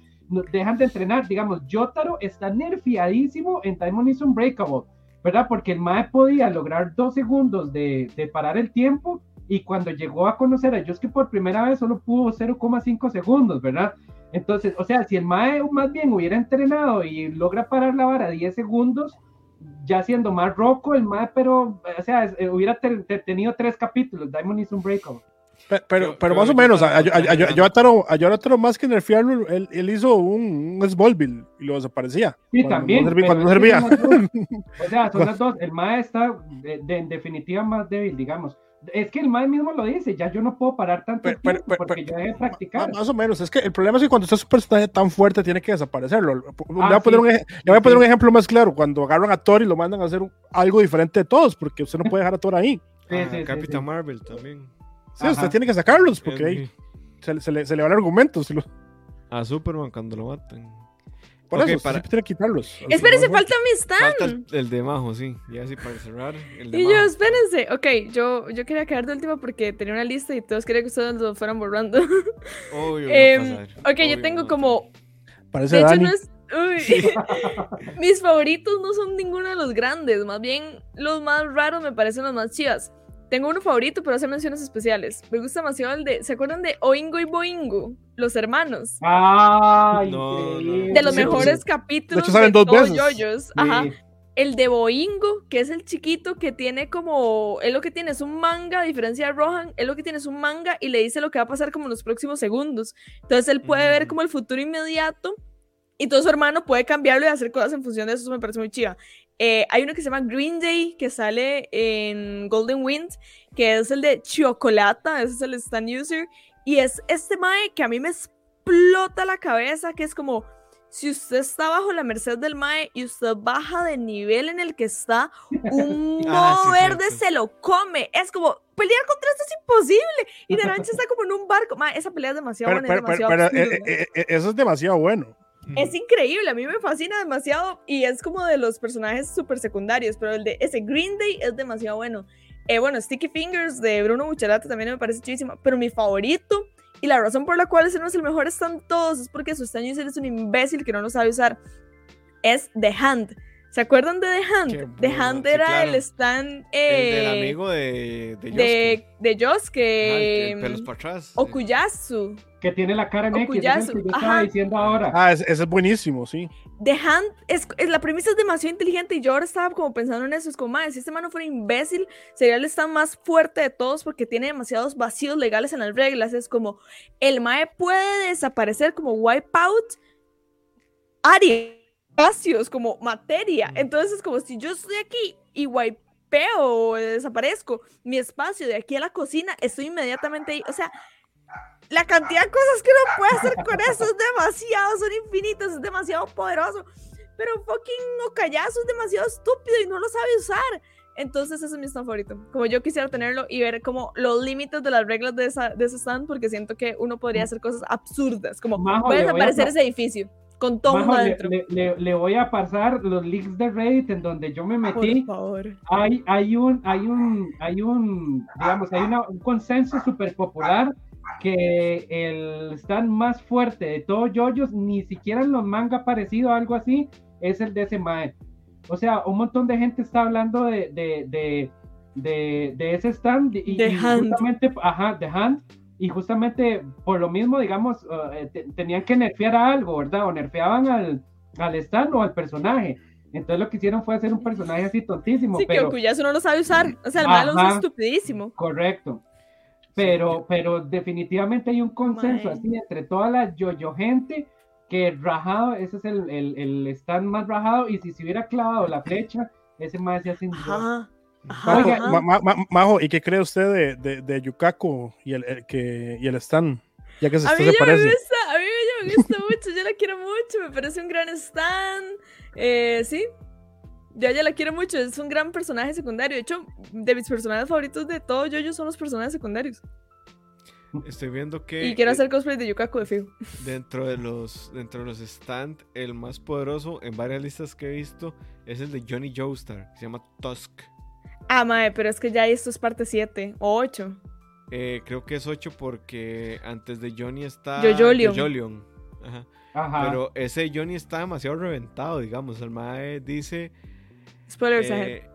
dejan de entrenar. Digamos, Yotaro está nerfiadísimo en Diamond is Unbreakable, ¿verdad? Porque el Mae podía lograr dos segundos de, de parar el tiempo y cuando llegó a conocer a Yosuke por primera vez solo pudo 0,5 segundos, ¿verdad? Entonces, o sea, si el Mae más bien hubiera entrenado y logra parar la vara 10 segundos, ya siendo más roco el Mae, pero, o sea, es- eh, hubiera te- te- tenido tres capítulos, Diamond is Unbreakable. Pe- Pero, pero creo más o menos, a, a, a- Yotaro más que nerfearlo, él, él hizo un, un Smallville y lo desaparecía. Sí, Cuando también. no servía- pero cuando no servía. son las dos. [laughs] O sea, son las dos. El MAE está de, de- en definitiva más débil, digamos. Es que el MAE mismo lo dice, ya yo no puedo parar tanto Pero- tiempo pero- pero- porque pero- ya dejé de practicar. más o menos, es que el problema es que cuando está su personaje tan fuerte tiene que desaparecerlo. Le voy a Ah, poner, sí. un, ej- le voy a poner Sí. un ejemplo más claro. Cuando agarran a Thor y lo mandan a hacer un- algo diferente de todos, porque usted no puede dejar a Thor ahí. Sí, Ah, Capitán sí. Marvel también. Sí, Ajá. usted tiene que sacarlos porque ahí se, le- se le, se le van argumentos. A Superman cuando lo matan. Por Ok, eso, usted para- siempre tiene que quitarlos. Espérense, falta mi stand. Falta el, el de Majo, sí. Ya sí, para cerrar. El de Y yo, espérense. Ok, yo, yo quería quedar de última porque tenía una lista y todos quería que ustedes lo fueran borrando. Obvio, no [laughs] Em, ok, yo tengo no como. Parece De hecho, Dani. no es. Uy. [laughs] Mis favoritos no son ninguno de los grandes. Más bien, los más raros me parecen los más chivas. Tengo uno favorito, pero hace menciones especiales. Me gusta demasiado el de. ¿Se acuerdan de Oingo y Boingo? Los hermanos. Ay, No, no. De los Sí, mejores sí. capítulos De hecho, salen dos veces. Yoyos. Ajá. Sí. El de Boingo, que es el chiquito que tiene como. Él lo que tiene es un manga, a diferencia de Rohan, él lo que tiene es un manga y le dice lo que va a pasar como en los próximos segundos. Entonces él puede ver Mm. como el futuro inmediato y todo su hermano puede cambiarlo y hacer cosas en función de eso. Eso me parece muy chiva. Eh, hay uno que se llama Green Day, que sale en Golden Wind, que es el de Chocolata, ese es el stand user. Y es este mae que a mí me explota la cabeza, que es como si usted está bajo la merced del Mae y usted baja de nivel en el que está, un modo [laughs] Ah, sí, verde se lo come. Es como, pelear contra esto es imposible. Y [laughs] Narancha está como en un barco. Mae, esa pelea es demasiado Pero, buena, es pero- demasiado pero, absurda. eh, eh, eh, eso es demasiado bueno. Es increíble, a mí me fascina demasiado y es como de los personajes súper secundarios, pero el de ese Green Day es demasiado bueno. Eh, bueno, Sticky Fingers de Bruno Bucharate también me parece chivísima, pero mi favorito y la razón por la cual ese no es el mejor están todos es porque su stand user es un imbécil que no lo sabe usar. Es The Hand. ¿Se acuerdan de The Hand? Qué The Hand sí, era claro. el stand El eh, del amigo de, de, de, de Yosuke. Ajá, el Josuke, que- el pelos para atrás. Okuyasu. Que tiene la cara en X, Okuyasu, es el que yo ajá. estaba diciendo ahora. Ah, ese, es buenísimo, sí. The Hand, es, es- la premisa es demasiado inteligente y yo ahora estaba como pensando en eso, es como, madre, si este man no fuera imbécil, sería el stand más fuerte de todos porque tiene demasiados vacíos legales en las reglas, es como, el mae puede desaparecer como wipeout áreas, espacios, como materia, entonces es como, si yo estoy aquí y wipeo o desaparezco mi espacio de aquí a la cocina, estoy inmediatamente ahí, o sea, la cantidad de cosas que uno puede hacer con eso es demasiado, son infinitas, es demasiado poderoso. Pero fucking Okayasu es demasiado estúpido y no lo sabe usar. Entonces ese es mi stand favorito. Como yo quisiera tenerlo y ver como los límites de las reglas de, esa, de ese stand, porque siento que uno podría hacer cosas absurdas, como Majo, puede desaparecer pa- ese edificio con todo Majo, adentro. le- le- le voy a pasar los links de Reddit en donde yo me Por metí. favor. Hay, hay un, hay un, hay un, digamos, hay una- un consenso súper popular que el stand más fuerte de todos yoyos, ni siquiera en los manga parecido a algo así, es el de ese mae. O sea, un montón de gente está hablando de, de, de, de, de ese stand y, The y Hand. justamente, ajá, The Hand, y justamente por lo mismo, digamos, uh, eh, te- tenían que nerfear a algo, ¿verdad? O nerfeaban al, al stand o al personaje. Entonces lo que hicieron fue hacer un personaje así tontísimo, Sí, que pero Okuyasu no lo sabe usar. O sea, el malo es estupidísimo. correcto. Pero, pero definitivamente hay un consenso así entre toda la yo-yo gente que rajado, ese es el, el, el stand más rajado, y si se hubiera clavado la flecha, ese más se hace Ajá. Ajá. Majo, Oiga, Ma- Ma- Ma- Majo, ¿y qué cree usted de, de, de Yukaku y el, el que, y el Stan? Ya que se, A mí se ya me parece. gusta, a mí ya me gusta mucho, yo la quiero mucho, me parece un gran stand. Eh, sí, yo ya la quiero mucho, es un gran personaje secundario. De hecho, de mis personajes favoritos de todo yo son los personajes secundarios. Estoy viendo que Y quiero eh, hacer cosplay de Yukaku de fijo. dentro de los dentro de los stand el más poderoso en varias listas que he visto es el de Johnny Joestar, que se llama Tusk. Ah, mae, pero es que ya esto es parte 7 o 8. Eh, creo que es 8 porque antes de Johnny está Yoyolion. Yoyolion. Ajá. Ajá. Pero ese Johnny está demasiado reventado, digamos. El mae dice. Spoilers eh,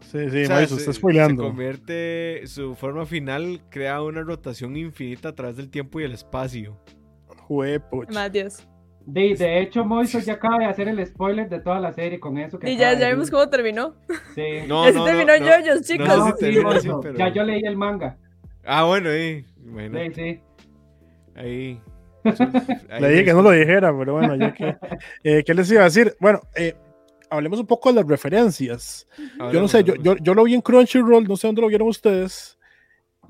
Sí, sí, o sea, se se- está spoileando. Se convierte. Su forma final crea una rotación infinita a través del tiempo y el espacio. Juepuch. Más Dios. De, de hecho, Moiso ya acaba de hacer el spoiler de toda la serie con eso. Que Y ya, ya vimos cómo terminó. Sí. [laughs] No, Así no, terminó no, no. Yoyos, chicos. No sí, pero- Ya yo leí el manga. Ah, bueno, ahí. Sí, Imagínate. sí. Ahí. [laughs] Le dije que no lo dijera, pero bueno, ya que. eh, ¿Qué les iba a decir? Bueno, eh, hablemos un poco de las referencias. Yo no sé, yo, yo, yo lo vi en Crunchyroll, no sé dónde lo vieron ustedes.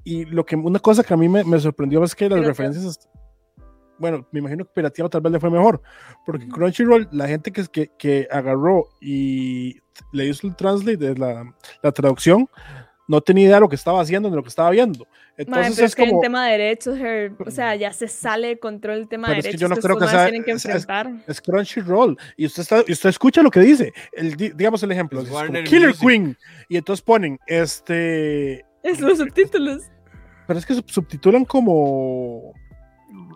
Y lo que, una cosa que a mí me, me sorprendió es que las referencias. Bueno, me imagino que pirateado tal vez le fue mejor. Porque Crunchyroll, la gente que, que, que agarró y le hizo el translate, de la, la traducción, no tenía idea de lo que estaba haciendo ni lo que estaba viendo. Entonces pero es, que como... el tema de derechos, o sea, ya se sale de control el tema de derechos. Es que yo no creo que sea, tienen que enfrentar. Es, es, Crunchyroll. Y usted, está, usted escucha lo que dice. El, digamos el ejemplo. Killer Queen. Y entonces ponen este. Es los subtítulos. Pero es que subtitulan como.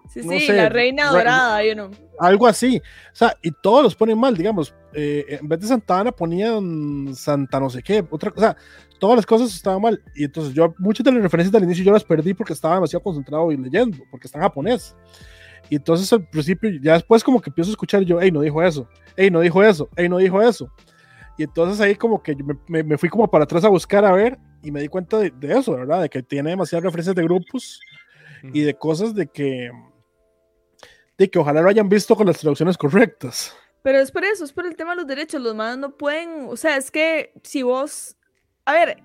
Sí, sí, la reina dorada, you know. Algo así. O sea, y todos los ponen mal, digamos. Eh, en vez de Santa Ana ponían Santa no sé qué, otra cosa. Todas las cosas estaban mal. Y entonces yo, muchas de las referencias del inicio yo las perdí porque estaba demasiado concentrado y leyendo, porque está en japonés. Y entonces al principio, ya después como que empiezo a escuchar yo, hey, no dijo eso, hey, no dijo eso, hey, no dijo eso. Y entonces ahí como que me, me, fui como para atrás a buscar a ver y me di cuenta de, de eso, ¿verdad? De que tiene demasiadas referencias de grupos y de cosas de que de que ojalá lo hayan visto con las traducciones correctas. Pero es por eso, es por el tema de los derechos. Los manos no pueden, o sea, es que si vos, a ver,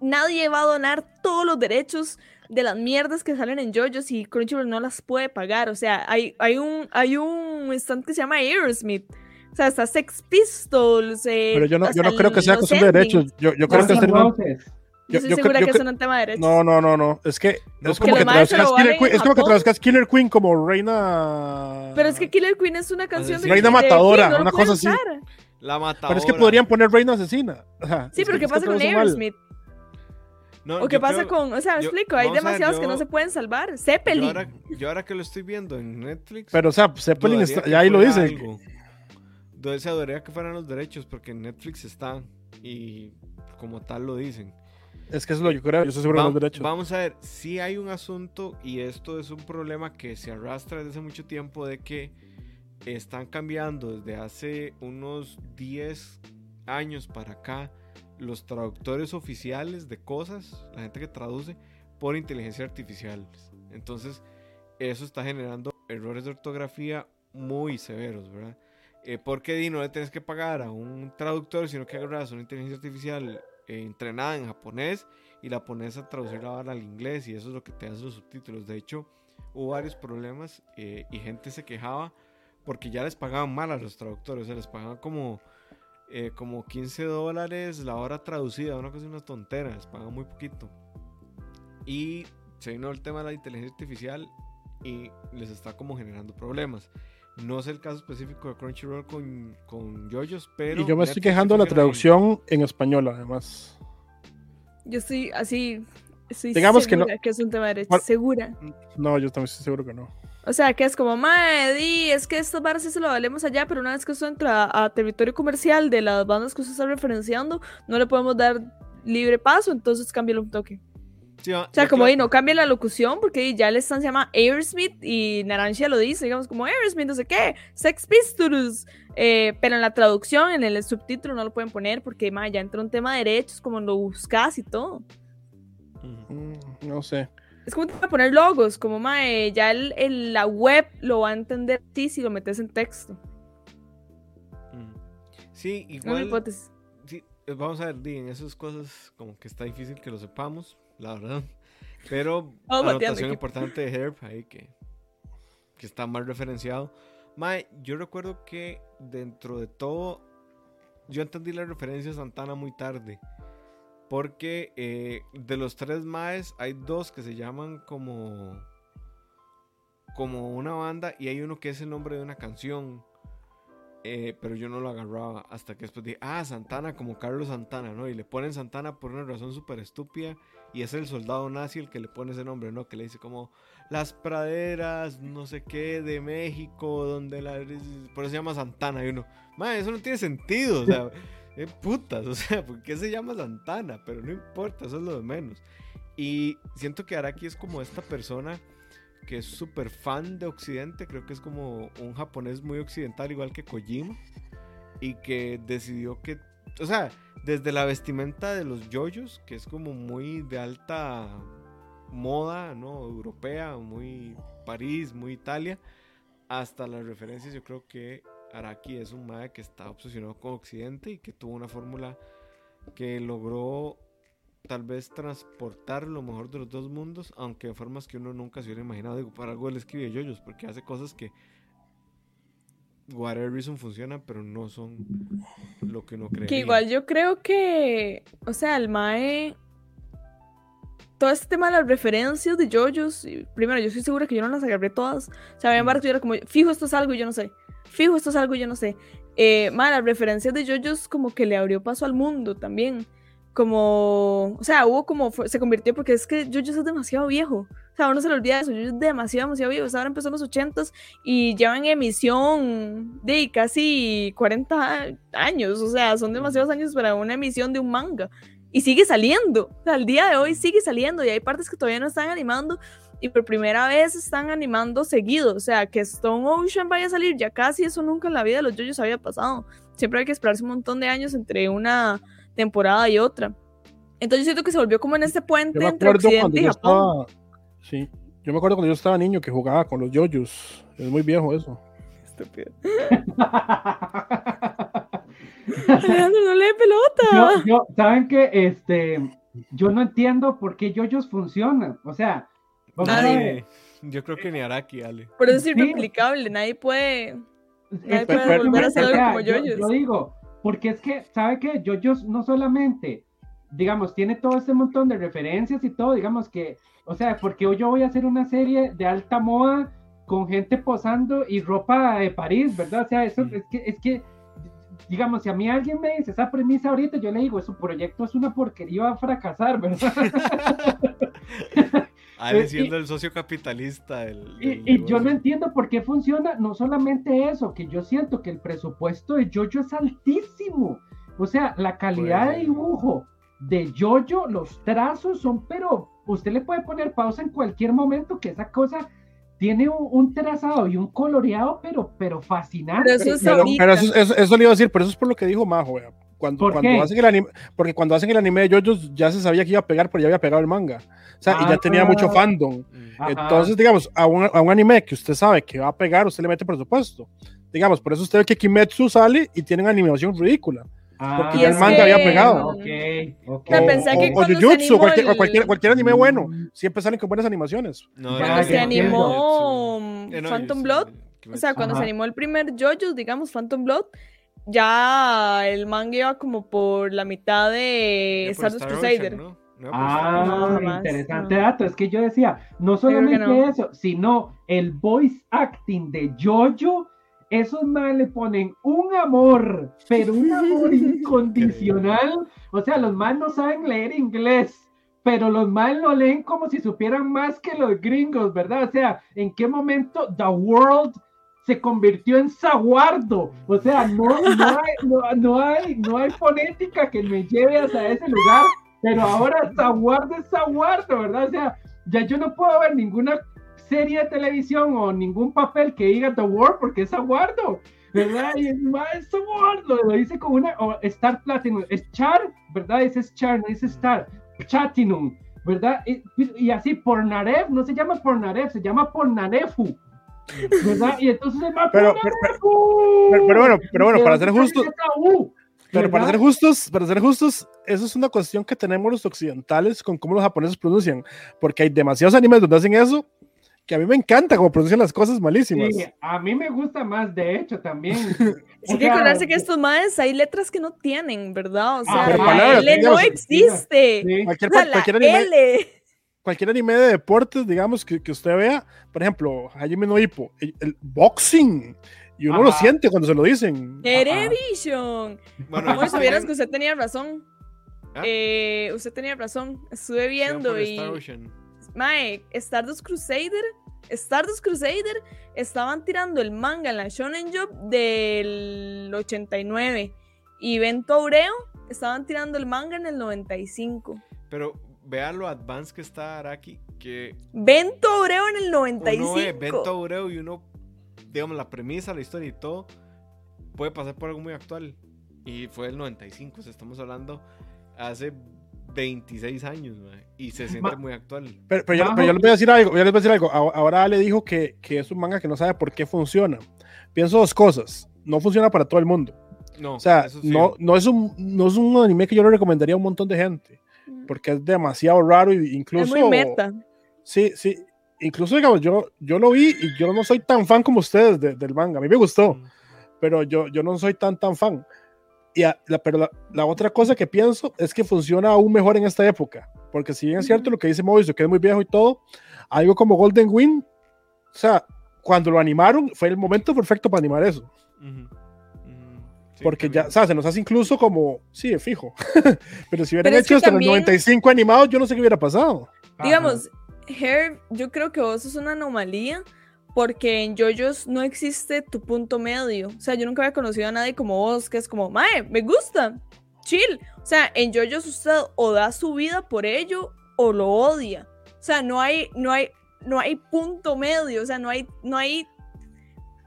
nadie va a donar todos los derechos de las mierdas que salen en JoJo si Crunchyroll no las puede pagar. O sea, hay, hay un hay un instante que se llama Aerosmith. O sea, hasta Sex Pistols. Eh, Pero yo no, yo no creo que sea cuestión de derechos. Yo, yo creo que es yo, estoy segura que es un tema de derechos. No, no, no, no. Es que es como que, traduzcas Killer Queen, es como que traduzcas Killer Queen como reina. Pero es que Killer Queen es una canción de Reina matadora, una cosa así. La matadora. Pero es que podrían poner reina asesina. sí, pero ¿qué pasa con Aerosmith? No, o qué pasa con, o sea, me explico, hay demasiados que no se pueden salvar. Zeppelin. Yo ahora, yo ahora, que lo estoy viendo en Netflix. Pero, o sea, Zeppelin está, ya ahí lo dice. Algo. Se adoraría que fueran los derechos porque en Netflix están y como tal lo dicen. Es que es lo que yo creo, yo estoy seguro de los derechos. Vamos a ver, si hay un asunto y esto es un problema que se arrastra desde hace mucho tiempo de que están cambiando desde hace unos 10 años para acá los traductores oficiales de cosas, la gente que traduce, por inteligencia artificial. Entonces, eso está generando errores de ortografía muy severos, ¿verdad? Eh, porque no le tienes que pagar a un traductor, sino que agarras una inteligencia artificial eh, entrenada en japonés y la pones a traducirla ahora al inglés y eso es lo que te hace los subtítulos. De hecho, hubo varios problemas eh, y gente se quejaba porque ya les pagaban mal a los traductores, se les pagaban como, eh, como 15 dólares la hora traducida, una cosa, una tontera, les pagaban muy poquito. Y se vino el tema de la inteligencia artificial y les está como generando problemas. No sé el caso específico de Crunchyroll con, con Yoyos, pero. Y yo me estoy quejando de la traducción en español, además. Yo estoy así. Estoy Digamos que no. Que es un tema de derecho. segura. No, yo también estoy seguro que no. O sea, que es como, mae, es que estos barras sí se lo valemos allá, pero una vez que eso entra a, territorio comercial de las bandas que usted está referenciando, no le podemos dar libre paso, entonces cámbialo un toque o sea, como ahí no cambia la locución porque ya el stand se llama Aerosmith y Naranja lo dice, digamos como Aerosmith, no sé qué, Sex Pistols. Eh, pero en la traducción, en el subtítulo no lo pueden poner porque ya entra un tema de derechos, como lo buscas y todo. Mm, no sé. Es como te a poner logos, como mae, ya el, la web lo va a entender ti si lo metes en texto. Sí, igual. Sí, vamos a ver, en esas cosas como que está difícil que lo sepamos la verdad. Pero [laughs] oh, anotación importante de Herb ahí que, que está mal referenciado. Mae, yo recuerdo que dentro de todo, yo entendí la referencia a Santana muy tarde. Porque eh, de los tres Maes hay dos que se llaman como, como una banda y hay uno que es el nombre de una canción. Eh, pero yo no lo agarraba hasta que después dije, ah, Santana como Carlos Santana, ¿no? Y le ponen Santana por una razón súper estúpida y es el soldado nazi el que le pone ese nombre, ¿no? Que le dice como las praderas, no sé qué, de México, donde la... Por eso se llama Santana y uno, madre, eso no tiene sentido, o sea, [laughs] eh, putas, o sea, ¿por qué se llama Santana? Pero no importa, eso es lo de menos. Y siento que Araki es como esta persona que es súper fan de Occidente, creo que es como un japonés muy occidental, igual que Kojima, y que decidió que, o sea, desde la vestimenta de los yoyos, que es como muy de alta moda, ¿no? Europea, muy París, muy Italia, hasta las referencias, yo creo que Araki es un mae que está obsesionado con Occidente y que tuvo una fórmula que logró tal vez transportar lo mejor de los dos mundos, aunque de formas que uno nunca se hubiera imaginado. Digo, para algo él escribe yoyos, porque hace cosas que whatever reason funcionan, pero no son lo que uno cree. Que igual yo creo que, o sea, el Mae todo este tema de las referencias de JoJo's, y primero, yo estoy segura que yo no las agarré todas. O sea, había Mm. varias que yo era como, fijo, esto es algo y yo no sé. Fijo, esto es algo y yo no sé. Eh, ma, las referencias de JoJo's como que le abrió paso al mundo también. Como, o sea, hubo como, se convirtió porque es que JoJo's es demasiado viejo. O sea, uno se le olvida eso. JoJo's es demasiado, demasiado viejo. O sea, ahora empezó en los 80s y llevan en emisión de casi 40 años. O sea, son demasiados años para una emisión de un manga. Y sigue saliendo. O sea, al día de hoy sigue saliendo. Y hay partes que todavía no están animando. Y por primera vez están animando seguido. O sea, que Stone Ocean vaya a salir ya casi. Eso nunca en la vida de los JoJo's había pasado. Siempre hay que esperarse un montón de años entre una temporada y otra. Entonces yo siento que se volvió como en este Yo puente me entre Occidente y yo Japón. estaba. Sí, yo me acuerdo cuando yo estaba niño que jugaba con los yoyos. Es muy viejo eso. [laughs] Estúpido. Alejandro, no lee pelota. yo, yo- ¿saben qué? Este, yo no entiendo por qué yoyos funcionan. O sea, vamos a ver. Nadie. Yo creo que ni Araki, Ale. Por eso es Sí. irreplicable. Nadie puede. Nadie puede pero- volver a hacer algo como yo, yoyos. yo digo, porque es que, ¿sabe qué? Yoyos no solamente, digamos, tiene todo este montón de referencias y todo, digamos que, o sea, porque hoy yo voy a hacer una serie de alta moda con gente posando y ropa de París, ¿verdad? O sea, eso es que, es que, digamos, si a mí alguien me dice esa premisa ahorita, yo le digo, su proyecto es una porquería, va a fracasar, ¿verdad? [laughs] Ale Eh, siendo el socio capitalista del. Y, y yo no entiendo por qué funciona, no solamente eso, que yo siento que el presupuesto de Jojo es altísimo. O sea, la calidad Pues- de dibujo de Jojo, los trazos son, pero usted le puede poner pausa en cualquier momento que esa cosa tiene un, un trazado y un coloreado, pero, pero fascinante. Pero eso es Pero, ahorita. pero eso, eso- eso le iba a decir, pero eso es por lo que dijo Majo, vea. Cuando, ¿Por cuando qué? hacen el anime, porque cuando hacen el anime de JoJo's ya se sabía que iba a pegar, pero ya había pegado el manga. O sea, y ya tenía Ah. mucho fandom. Mm. Ajá. Entonces, digamos, a un, a un anime que usted sabe que va a pegar, usted le mete presupuesto. Digamos, por eso usted ve que Kimetsu sale y tiene una animación ridícula. Ah, porque ya el manga había pegado. Ok, ok. sea, pensé que o, o Jujutsu, cualquier, el- cualquier, cualquier anime bueno, siempre salen con buenas animaciones. No, Cuando se animó Eh, Phantom Blood, o sea, cuando se animó el primer JoJo's, digamos, Phantom Blood, ya el manga iba como por la mitad de Stardust Star Crusader. Ocean, ¿no? No, por Ah, No, interesante no. dato. Es que yo decía, no solamente no. eso, sino el voice acting de Jojo, esos más le ponen un amor, pero un amor [laughs] incondicional. O sea, los más no saben leer inglés, pero los más lo leen como si supieran más que los gringos, ¿verdad? O sea, ¿en qué momento The World se convirtió en Zaguardo? O sea, no, no, hay, no, no hay, no hay fonética que me lleve hasta ese lugar. Pero ahora Zaguardo es Zaguardo, ¿verdad? O sea, ya yo no puedo ver ninguna serie de televisión o ningún papel que diga The World porque es Zaguardo, ¿verdad? Y es más es Zaguardo, lo dice con una, o Star Platinum, es Char, ¿verdad? Es Char, no dice Star, Chatinum, ¿verdad? Y, y así, Pornarev, no se llama Pornarev, se llama Pornarefu, ¿verdad? Y entonces se Pero- pero- Pero, pero bueno, pero bueno, para ser justos, pero para ser justos, para ser justos, eso es una cuestión que tenemos los occidentales con cómo los japoneses pronuncian, porque hay demasiados animes donde hacen eso que a mí me encanta cómo pronuncian las cosas malísimas. Sí, a mí me gusta más, de hecho, también. [laughs] Sí, hay que acordarse que estos madres hay letras que no tienen, ¿verdad? O sea, Ah, la L no existe. Sí. Cualquier, O sea, la cualquier anime, L. cualquier anime de deportes, digamos, que, que usted vea, por ejemplo, Hajime no Ippo, el, el boxing, y uno lo siente cuando se lo dicen. Television. Bueno, también- que usted tenía razón. ¿Ah? Eh, usted tenía razón. Estuve viendo y. Star. Mae, Stardust Crusader. Stardust Crusader estaban tirando el manga en la Shonen Jump del 89. Y Bento Aureo estaban tirando el manga en el 95. Pero vea lo advanced que está Araki, que Bento Aureo en el uno ve 95. Bento Aureo y uno, digamos, la premisa, la historia y todo, puede pasar por algo muy actual. Y fue el 95, o sea, estamos hablando hace 26 años, mae, y se siente Ma- muy actual. Pero, pero yo, pero yo les voy a decir algo, yo les voy a decir algo. Ahora- Ale dijo que, que es un manga que no sabe por qué funciona. Pienso dos cosas. No funciona para todo el mundo. No, O sea, sí. no, no, es un, no es un anime que yo le recomendaría a un montón de gente. Porque es demasiado raro e es incluso... muy meta. Sí, sí. Incluso, digamos, yo, yo lo vi y yo no soy tan fan como ustedes de- del manga. A mí me gustó, Mm. pero yo, yo no soy tan, tan fan. y a- la, pero la, la otra cosa que pienso es que funciona aún mejor en esta época, porque si bien es cierto lo que dice Mauricio, que es muy viejo y todo, algo como Golden Wind, o sea, cuando lo animaron fue el momento perfecto para animar eso. Sí, porque ya, o sea, se nos hace incluso como, sí, de fijo, [laughs] pero si hubieran Pero es hecho que hasta también- los 95 animados, yo no sé qué hubiera pasado. Digamos, Herb, yo creo que vos sos una anomalía porque en JoJo's no existe tu punto medio. O sea, yo nunca había conocido a nadie como vos, que es como, mae, me gusta, chill. O sea, en JoJo's usted o da su vida por ello o lo odia. O sea, no hay, no hay, no hay punto medio. O sea, no hay, no hay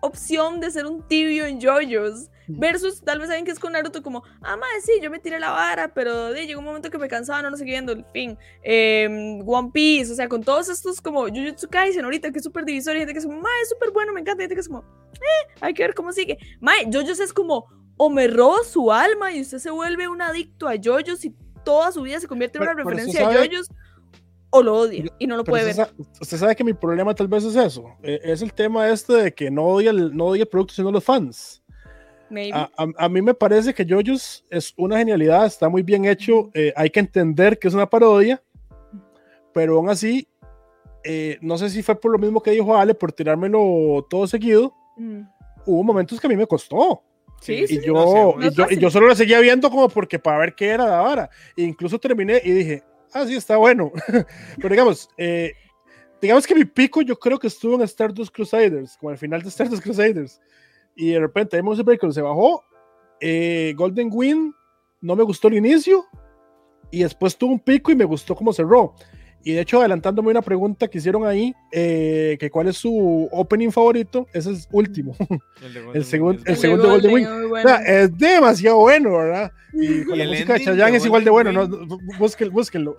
opción de ser un tibio en JoJo's. Versus tal vez alguien que es con Naruto como, ah, madre, sí, yo me tiré la vara, pero de, llegó un momento que me cansaba, no lo seguí viendo, el fin. Em, One Piece, o sea, con todos estos como Jujutsu Kaisen ahorita, que es súper divisorio, y gente que es como, madre, es súper bueno, me encanta, y gente que es como, eh, hay que ver cómo sigue. Madre, JoJo's es como, o me robo su alma y usted se vuelve un adicto a JoJo's y toda su vida se convierte en Pero- una pero referencia a sabe- JoJo's, o lo odia y no lo Pero puede usted, ver. usted sabe que mi problema tal vez es eso, eh, es el tema este de que no odia el, no odia el producto, sino los fans. A, a- a mí me parece que JoJo's es una genialidad, está muy bien hecho, eh, hay que entender que es una parodia, pero aún así, eh, no sé si fue por lo mismo que dijo Ale, por tirármelo todo seguido, Mm. hubo momentos que a mí me costó. Sí, Y sí, yo, no sé, y, yo, y yo solo lo seguía viendo como porque para ver qué era de ahora. E incluso terminé y dije, ah, sí, está bueno. [laughs] Pero digamos, eh, digamos que mi pico yo creo que estuvo en Stardust Crusaders, como al final de Stardust Crusaders. Y de repente Demon Breaker se bajó. eh, Golden Wind no me gustó el inicio. Y después tuvo un pico y me gustó cómo cerró. Y de hecho, adelantándome una pregunta que hicieron ahí, eh, que cuál es su opening favorito, ese es último. [laughs] El, de el segun- el bueno. segundo Golden Wind. muy O bueno. sea, es demasiado bueno, ¿verdad? Y [laughs] con la el música de Chayanne es igual de bueno, Golden ¿no? Búsquenlo. [laughs] búsquenlo.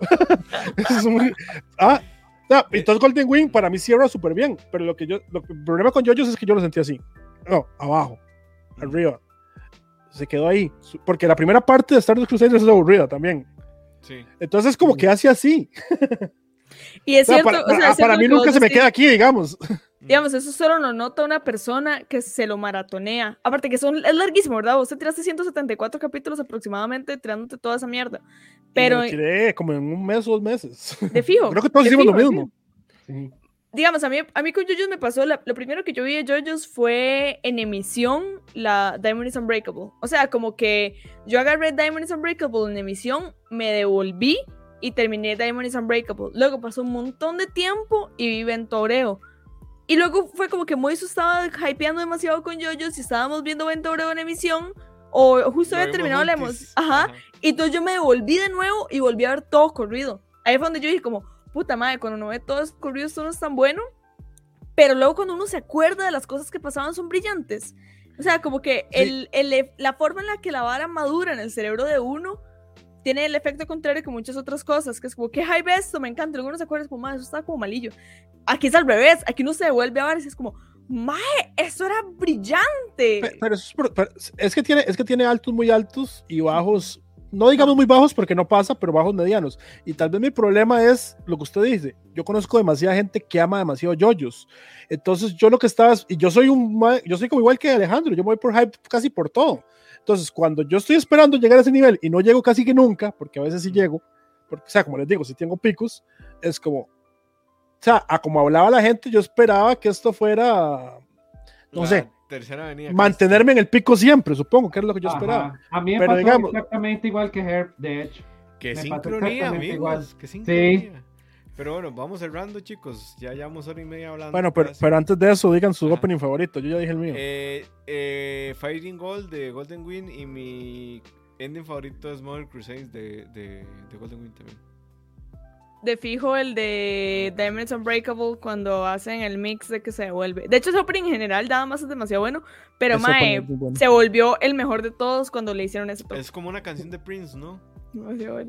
Es muy- Ah, no, entonces Golden Wing para mí cierra súper bien, pero lo que yo, lo el problema con JoJo's es que yo lo sentí así. No, abajo, arriba. Se quedó ahí, porque la primera parte de Stardust Crusaders es aburrida también. Sí. Entonces como que hace así. [laughs] Y es O sea, cierto, para, o sea, para- mí nunca se me queda aquí, digamos. Digamos, eso solo lo nota una persona que se lo maratonea. Aparte que son, es larguísimo, ¿verdad? Vos te tiraste 174 capítulos aproximadamente tirándote toda esa mierda. Pero Y me lo tiré como en un mes o dos meses. de fijo. [laughs] Creo que todos hicimos lo fijo, mismo. fijo. Digamos, a mí, a mí con JoJo's me pasó, la- lo primero que yo vi de JoJo's fue en emisión la Diamond is Unbreakable. O sea, como que yo agarré Diamond is Unbreakable en emisión, me devolví y terminé Diamond is Unbreakable. Luego pasó un montón de tiempo y vi Ventoreo. Y luego fue como que Moiso estaba hypeando demasiado con JoJo's y estábamos viendo Ventoreo en emisión. O justo había terminado la emoción. Ajá. Y entonces yo me devolví de nuevo y volví a ver todo corrido. Ahí fue donde yo dije como, puta madre, cuando uno ve todo eso corrido esto no es tan bueno. Pero luego cuando uno se acuerda de las cosas que pasaban son brillantes. O sea, como que el, el- la forma en la que la vara madura en el cerebro de uno tiene el efecto contrario que muchas otras cosas, que es como, que hype esto, me encanta. Luego uno se acuerda, es como, madre, eso está como malillo. Aquí es al revés, aquí uno se devuelve a ver y es como, mae, eso era brillante. Pe- Pero, eso es, pero es que tiene, es que tiene altos muy altos y bajos, no digamos muy bajos porque no pasa, pero bajos medianos. Y tal vez mi problema es lo que usted dice. Yo conozco demasiada gente que ama demasiado yoyos. Entonces yo lo que estaba, y yo soy un, yo soy como igual que Alejandro, yo me voy por hype casi por todo. Entonces cuando yo estoy esperando llegar a ese nivel y no llego casi que nunca, porque a veces sí llego, porque, o sea, como les digo, si tengo picos, es como, o sea, a como hablaba la gente, yo esperaba que esto fuera, no sé, Tercera avenida. mantenerme en el pico siempre, supongo que es lo que yo esperaba. A mí me Pero pasó digamos- exactamente igual que Herb, de hecho. Qué Me sincronía, amigos. igual. Qué sincronía. Pero bueno, vamos cerrando, chicos. Ya llevamos hora y media hablando. Bueno, pero, pero antes de eso, digan su Ajá. opening favorito. Yo ya dije el mío. Eh, eh, Fighting Gold de Golden Wind y mi ending favorito es Mother Crusades de, de, de Golden Wind también. De fijo el de Diamonds Unbreakable cuando hacen el mix de que se devuelve. De hecho, ese opening en general nada más es demasiado bueno, pero mae, bueno. se volvió el mejor de todos cuando le hicieron ese toque. Es como una canción de Prince, ¿no? Demasiado.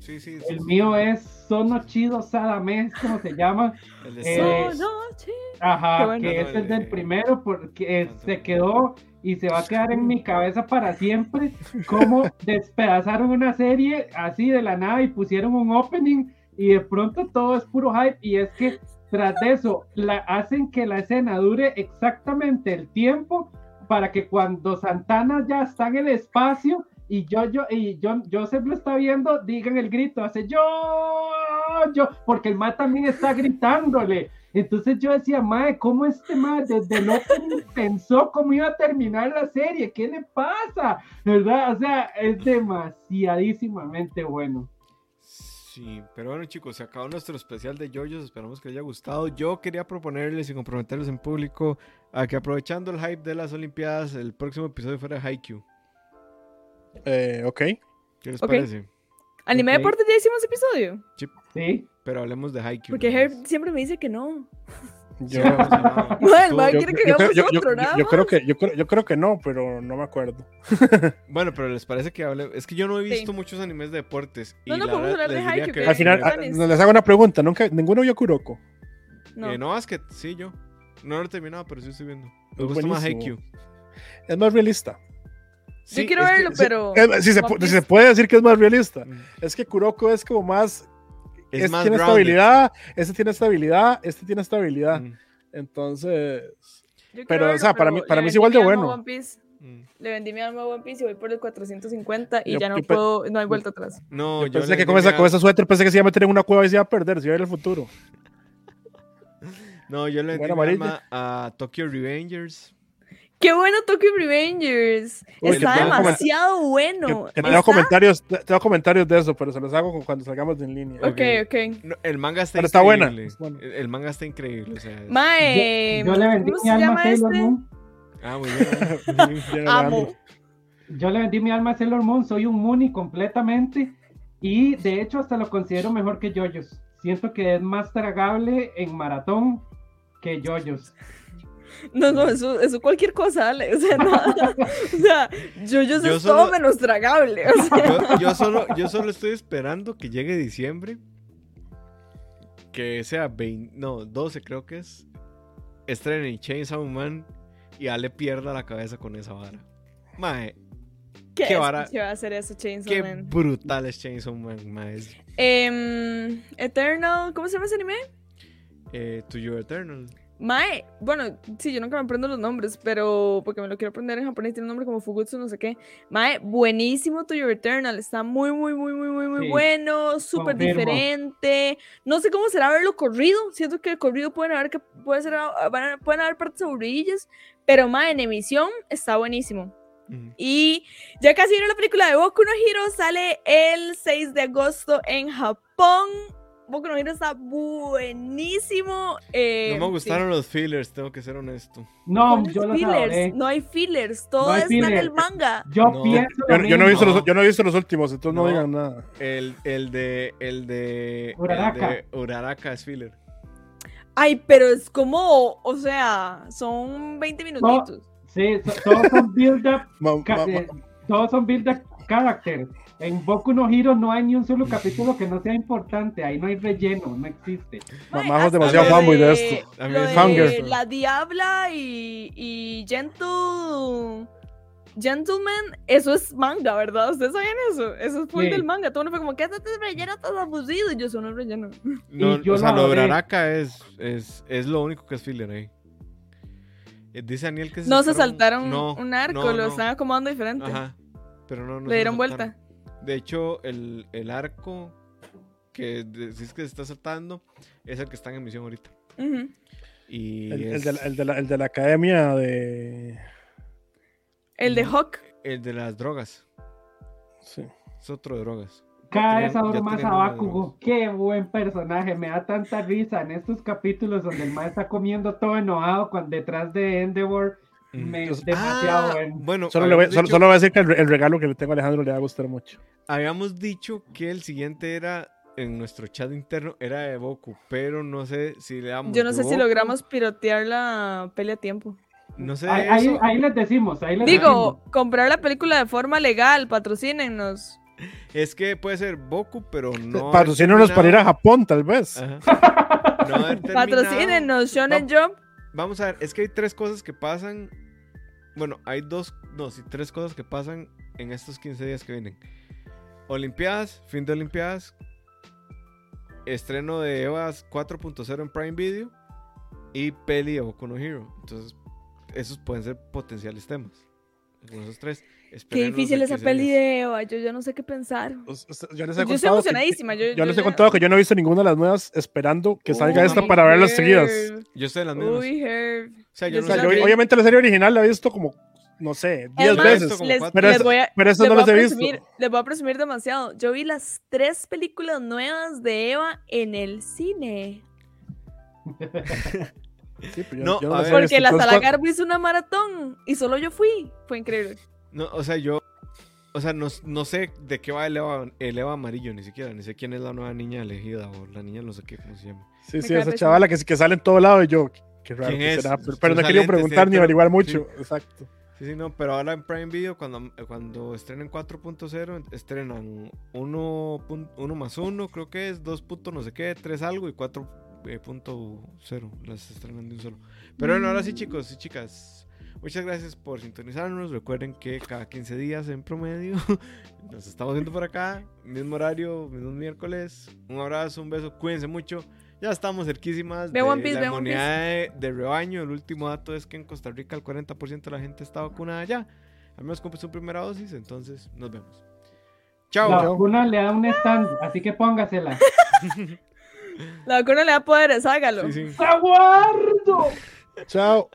Sí, sí. sí, El sí. mío es Sono Chido Sadame, ¿cómo se llama? [laughs] El de Eh, Stars. No, sí. Ajá, bueno. que No, ese es el- del primero porque se quedó y se va a quedar en mi cabeza para siempre como [laughs] despedazaron una serie así de la nada y pusieron un opening y de pronto todo es puro hype y es que tras de eso la hacen que la escena dure exactamente el tiempo para que cuando Santana ya está en el espacio y yo, yo, y John, Joseph lo está viendo, digan el grito, hace yo, yo, porque el ma también está gritándole. Entonces yo decía, mae, ¿cómo este mae desde no pensó cómo iba a terminar la serie? ¿Qué le pasa? ¿Verdad? O sea, es demasiadísimamente bueno. Sí, pero bueno chicos, se acabó nuestro especial de JoJo's, esperamos que les haya gustado. Yo quería proponerles y comprometerles en público a que aprovechando el hype de las Olimpiadas, el próximo episodio fuera Haikyuu. Eh, ok. ¿Qué les parece? Anime Ok. Deportes ya hicimos episodio. Sí. Pero hablemos de Haikyuu. Porque más. Herb siempre me dice que no. Yo, a- [laughs] que creo más. que yo creo, yo creo que no, pero no me acuerdo. [laughs] Bueno, pero les parece que hable. Es que yo no he Sí. visto muchos animes de deportes. Y No, no, la podemos hablar de Haikyuu, que- que Al final, Planes. les hago una pregunta. Nunca, ninguno vio Kuroko. No. Eh, no, Basket, sí, yo. No lo he terminado, pero sí estoy viendo. Me Es gusta más buenísimo. Haikyuu. Es más realista. Sí, Yo quiero que- verlo, pero. Es- si, se, si puede decir que es más realista. mm, Es que Kuroko es como más. Es este más tiene grounded. estabilidad, este tiene estabilidad, este tiene estabilidad. Mm, Entonces. Yo pero, o sea, para mí- para mí es vendí igual de a bueno. One Piece. mm. Le vendí mi alma a One Piece y voy por el 450 y Yo- ya no puedo, no hay vuelta atrás. No, yo yo pensé que con esa, mi con esa suéter pensé que se iba a meter en una cueva y se iba a perder, se iba a ir al futuro. [laughs] No, yo le vendí mi alma a Tokyo Revengers. ¡Qué bueno Tokyo Revengers! Uy, Está demasiado bueno. Que- que te Está- comentarios, te, te hago comentarios de eso, pero se los hago cuando salgamos de en línea. Ok, ok. No, el manga está Pero está buena, buena. El, el manga está increíble. O sea, es- Mae, yo, yo le vendí ¿cómo mi se alma a llama Sailor este? Moon. Ah, muy bien. [laughs] Bien, Amo. Yo le vendí mi alma a Sailor Moon, soy un Mooney completamente. Y de hecho hasta lo considero mejor que Yoyos. Siento que es más tragable en maratón que Yoyos. No, no, eso, eso cualquier cosa, Ale. O sea, nada. [laughs] O sea, yo, yo, Yo es todo solo- menos tragable. O sea, yo, yo solo, yo solo estoy esperando que llegue diciembre. Que sea 20, no, 12 creo que es. Estrenen Chainsaw Man y Ale pierda la cabeza con esa vara. Mae, ¿qué, qué es vara- que va a hacer eso, Chainsaw qué Man? brutal es Chainsaw Man, mae. Em, Eternal, ¿cómo se llama ese anime? eh, To Your Eternal. Mae, bueno, sí, yo nunca me aprendo los nombres, pero porque me lo quiero aprender en japonés, tiene un nombre como Fugutsu, no sé qué. Mae, buenísimo To Your Eternal, está muy, muy, muy, muy, muy, muy Sí, bueno, súper diferente. No sé cómo será verlo corrido, siento que el corrido pueden haber, que puede ser, ah, van pueden haber partes aburridillas, pero mae, en emisión está buenísimo. Y ya casi viene la película de Boku no Hero, sale el 6 de agosto en Japón. Boku no Hero está buenísimo. eh, No me sí. gustaron los fillers, tengo que ser honesto. No, ¿Cuáles yo los fillers? No hay fillers, todo No hay está en el manga. Yo No. pienso Yo, yo no he visto No. los, yo no he visto los últimos, entonces no, No. digan nada. El, el de. El de. Uraraka. El de Uraraka es filler. Ay, pero es como, o sea, son 20 minutitos. Sí, so- todos son build up, [laughs] Ma- ca- ma- ma- eh, todos son build up characters. En Boku no Hero no hay ni un solo capítulo que no sea importante, ahí no hay relleno, no existe. ma- Mae, Majo es hasta demasiado fanboy de esto. A mí lo es de fangirl. La Diabla y, y Gentle. Gentleman, eso es manga, ¿verdad? ¿Ustedes sabían eso? Eso es full Sí. del manga. Todo uno fue como, ¿qué es este relleno tan abusivo? Y yo, eso no es relleno. No, yo o sea, lo de. Uraraka es, es, es lo único que es filler ahí. Eh, Dice Daniel que No se saltaron- no, un arco, no, lo están acomodando diferente. Ajá. Pero no, no se Le dieron vuelta. De hecho, el, el arco que decís que se está saltando es el que está en emisión ahorita. Y el, de la, el de la- el de la academia de. El de Hawk. el de las drogas. Sí. Es otro de drogas. Cada vez ya más a Bakugo. Qué buen personaje, me da tanta risa en estos capítulos donde el maestro está comiendo todo enojado cuando detrás de Endeavor. Mm. Me, Entonces- demasiado Ah, bueno. bueno, Solo, le voy, habíamos solo, dicho- solo voy a decir que el, el regalo que le tengo a Alejandro le va a gustar mucho. Habíamos dicho que el siguiente era en nuestro chat interno era de Boku, pero no sé si le damos. Yo no sé si Boku, logramos pirotear la pelea a tiempo. No sé. Ahí, ahí- ahí les decimos, ahí les Digo, comprar la película de forma legal, patrocínennos. Es que puede ser Boku, pero no. haber Patrocínenos para ir a Japón, tal vez. No. [laughs] Patrocínenos, Shonen Jump. Vamos a ver, es que hay tres cosas que pasan. Bueno, hay dos, no, sí, tres cosas que pasan en estos 15 días que vienen. Olimpiadas, fin de Olimpiadas. Estreno de EVAS 4.0 en Prime Video. Y peli de Boku no Hero. Entonces, esos pueden ser potenciales temas. Con esos tres. Qué difícil de esa peli de Eva, yo ya no sé qué pensar. Yo les Yo he estoy que- emocionadísima. Yo, Yo les he contado que yo no he visto ninguna de las nuevas esperando que salga Oh, esta my para verlas Herb. seguidas. les- Yo estoy en las mismas. Uy, Herb. o sea, yo yo no O sea, sí sé yo, vi. obviamente la serie original la he visto como, no sé, 10 más, veces. les. Pero les es- voy a, Pero eso no las he visto. les voy a presumir demasiado. Yo vi las tres películas nuevas de Eva en el cine. [laughs] Sí, pero yo- No, yo a las he ver. visto. Porque la Sala Garbo hizo una maratón y solo yo fui. Fue increíble. No, o sea, yo. O sea, no, no sé de qué va el Eva, el Eva amarillo, ni siquiera. Ni sé quién es la nueva niña elegida o la niña, no sé qué, cómo se llama. Sí, Me sí, esa chavala que, que sale en todo lado y yo, qué raro ¿Quién que es? será, pero, pero no he querido lentes, preguntar ni averiguar sí. mucho. Exacto. Sí, sí, no, pero ahora en Prime Video, cuando, cuando estrenen 4.0, estrenan 1, pun- 1 más 1, creo que es 2. punto no sé qué, 3 algo y 4.0. Las estrenan de un solo. Pero bueno, ahora sí, chicos y chicas. Muchas gracias por sintonizarnos. Recuerden que cada 15 días en promedio [laughs] nos estamos viendo por acá. Mismo horario, mismo miércoles. Un abrazo, un beso. Cuídense mucho. Ya estamos cerquísimas de One Piece, la inmunidad de, de rebaño. El último dato es que en Costa Rica el 40% de la gente está vacunada ya. Al menos con su primera dosis. Entonces, nos vemos. Chao. La chao. vacuna le da un stand, así que póngasela. [laughs] La vacuna le da poderes, hágalo. Sí, sí. ¡Aguardo! Chao.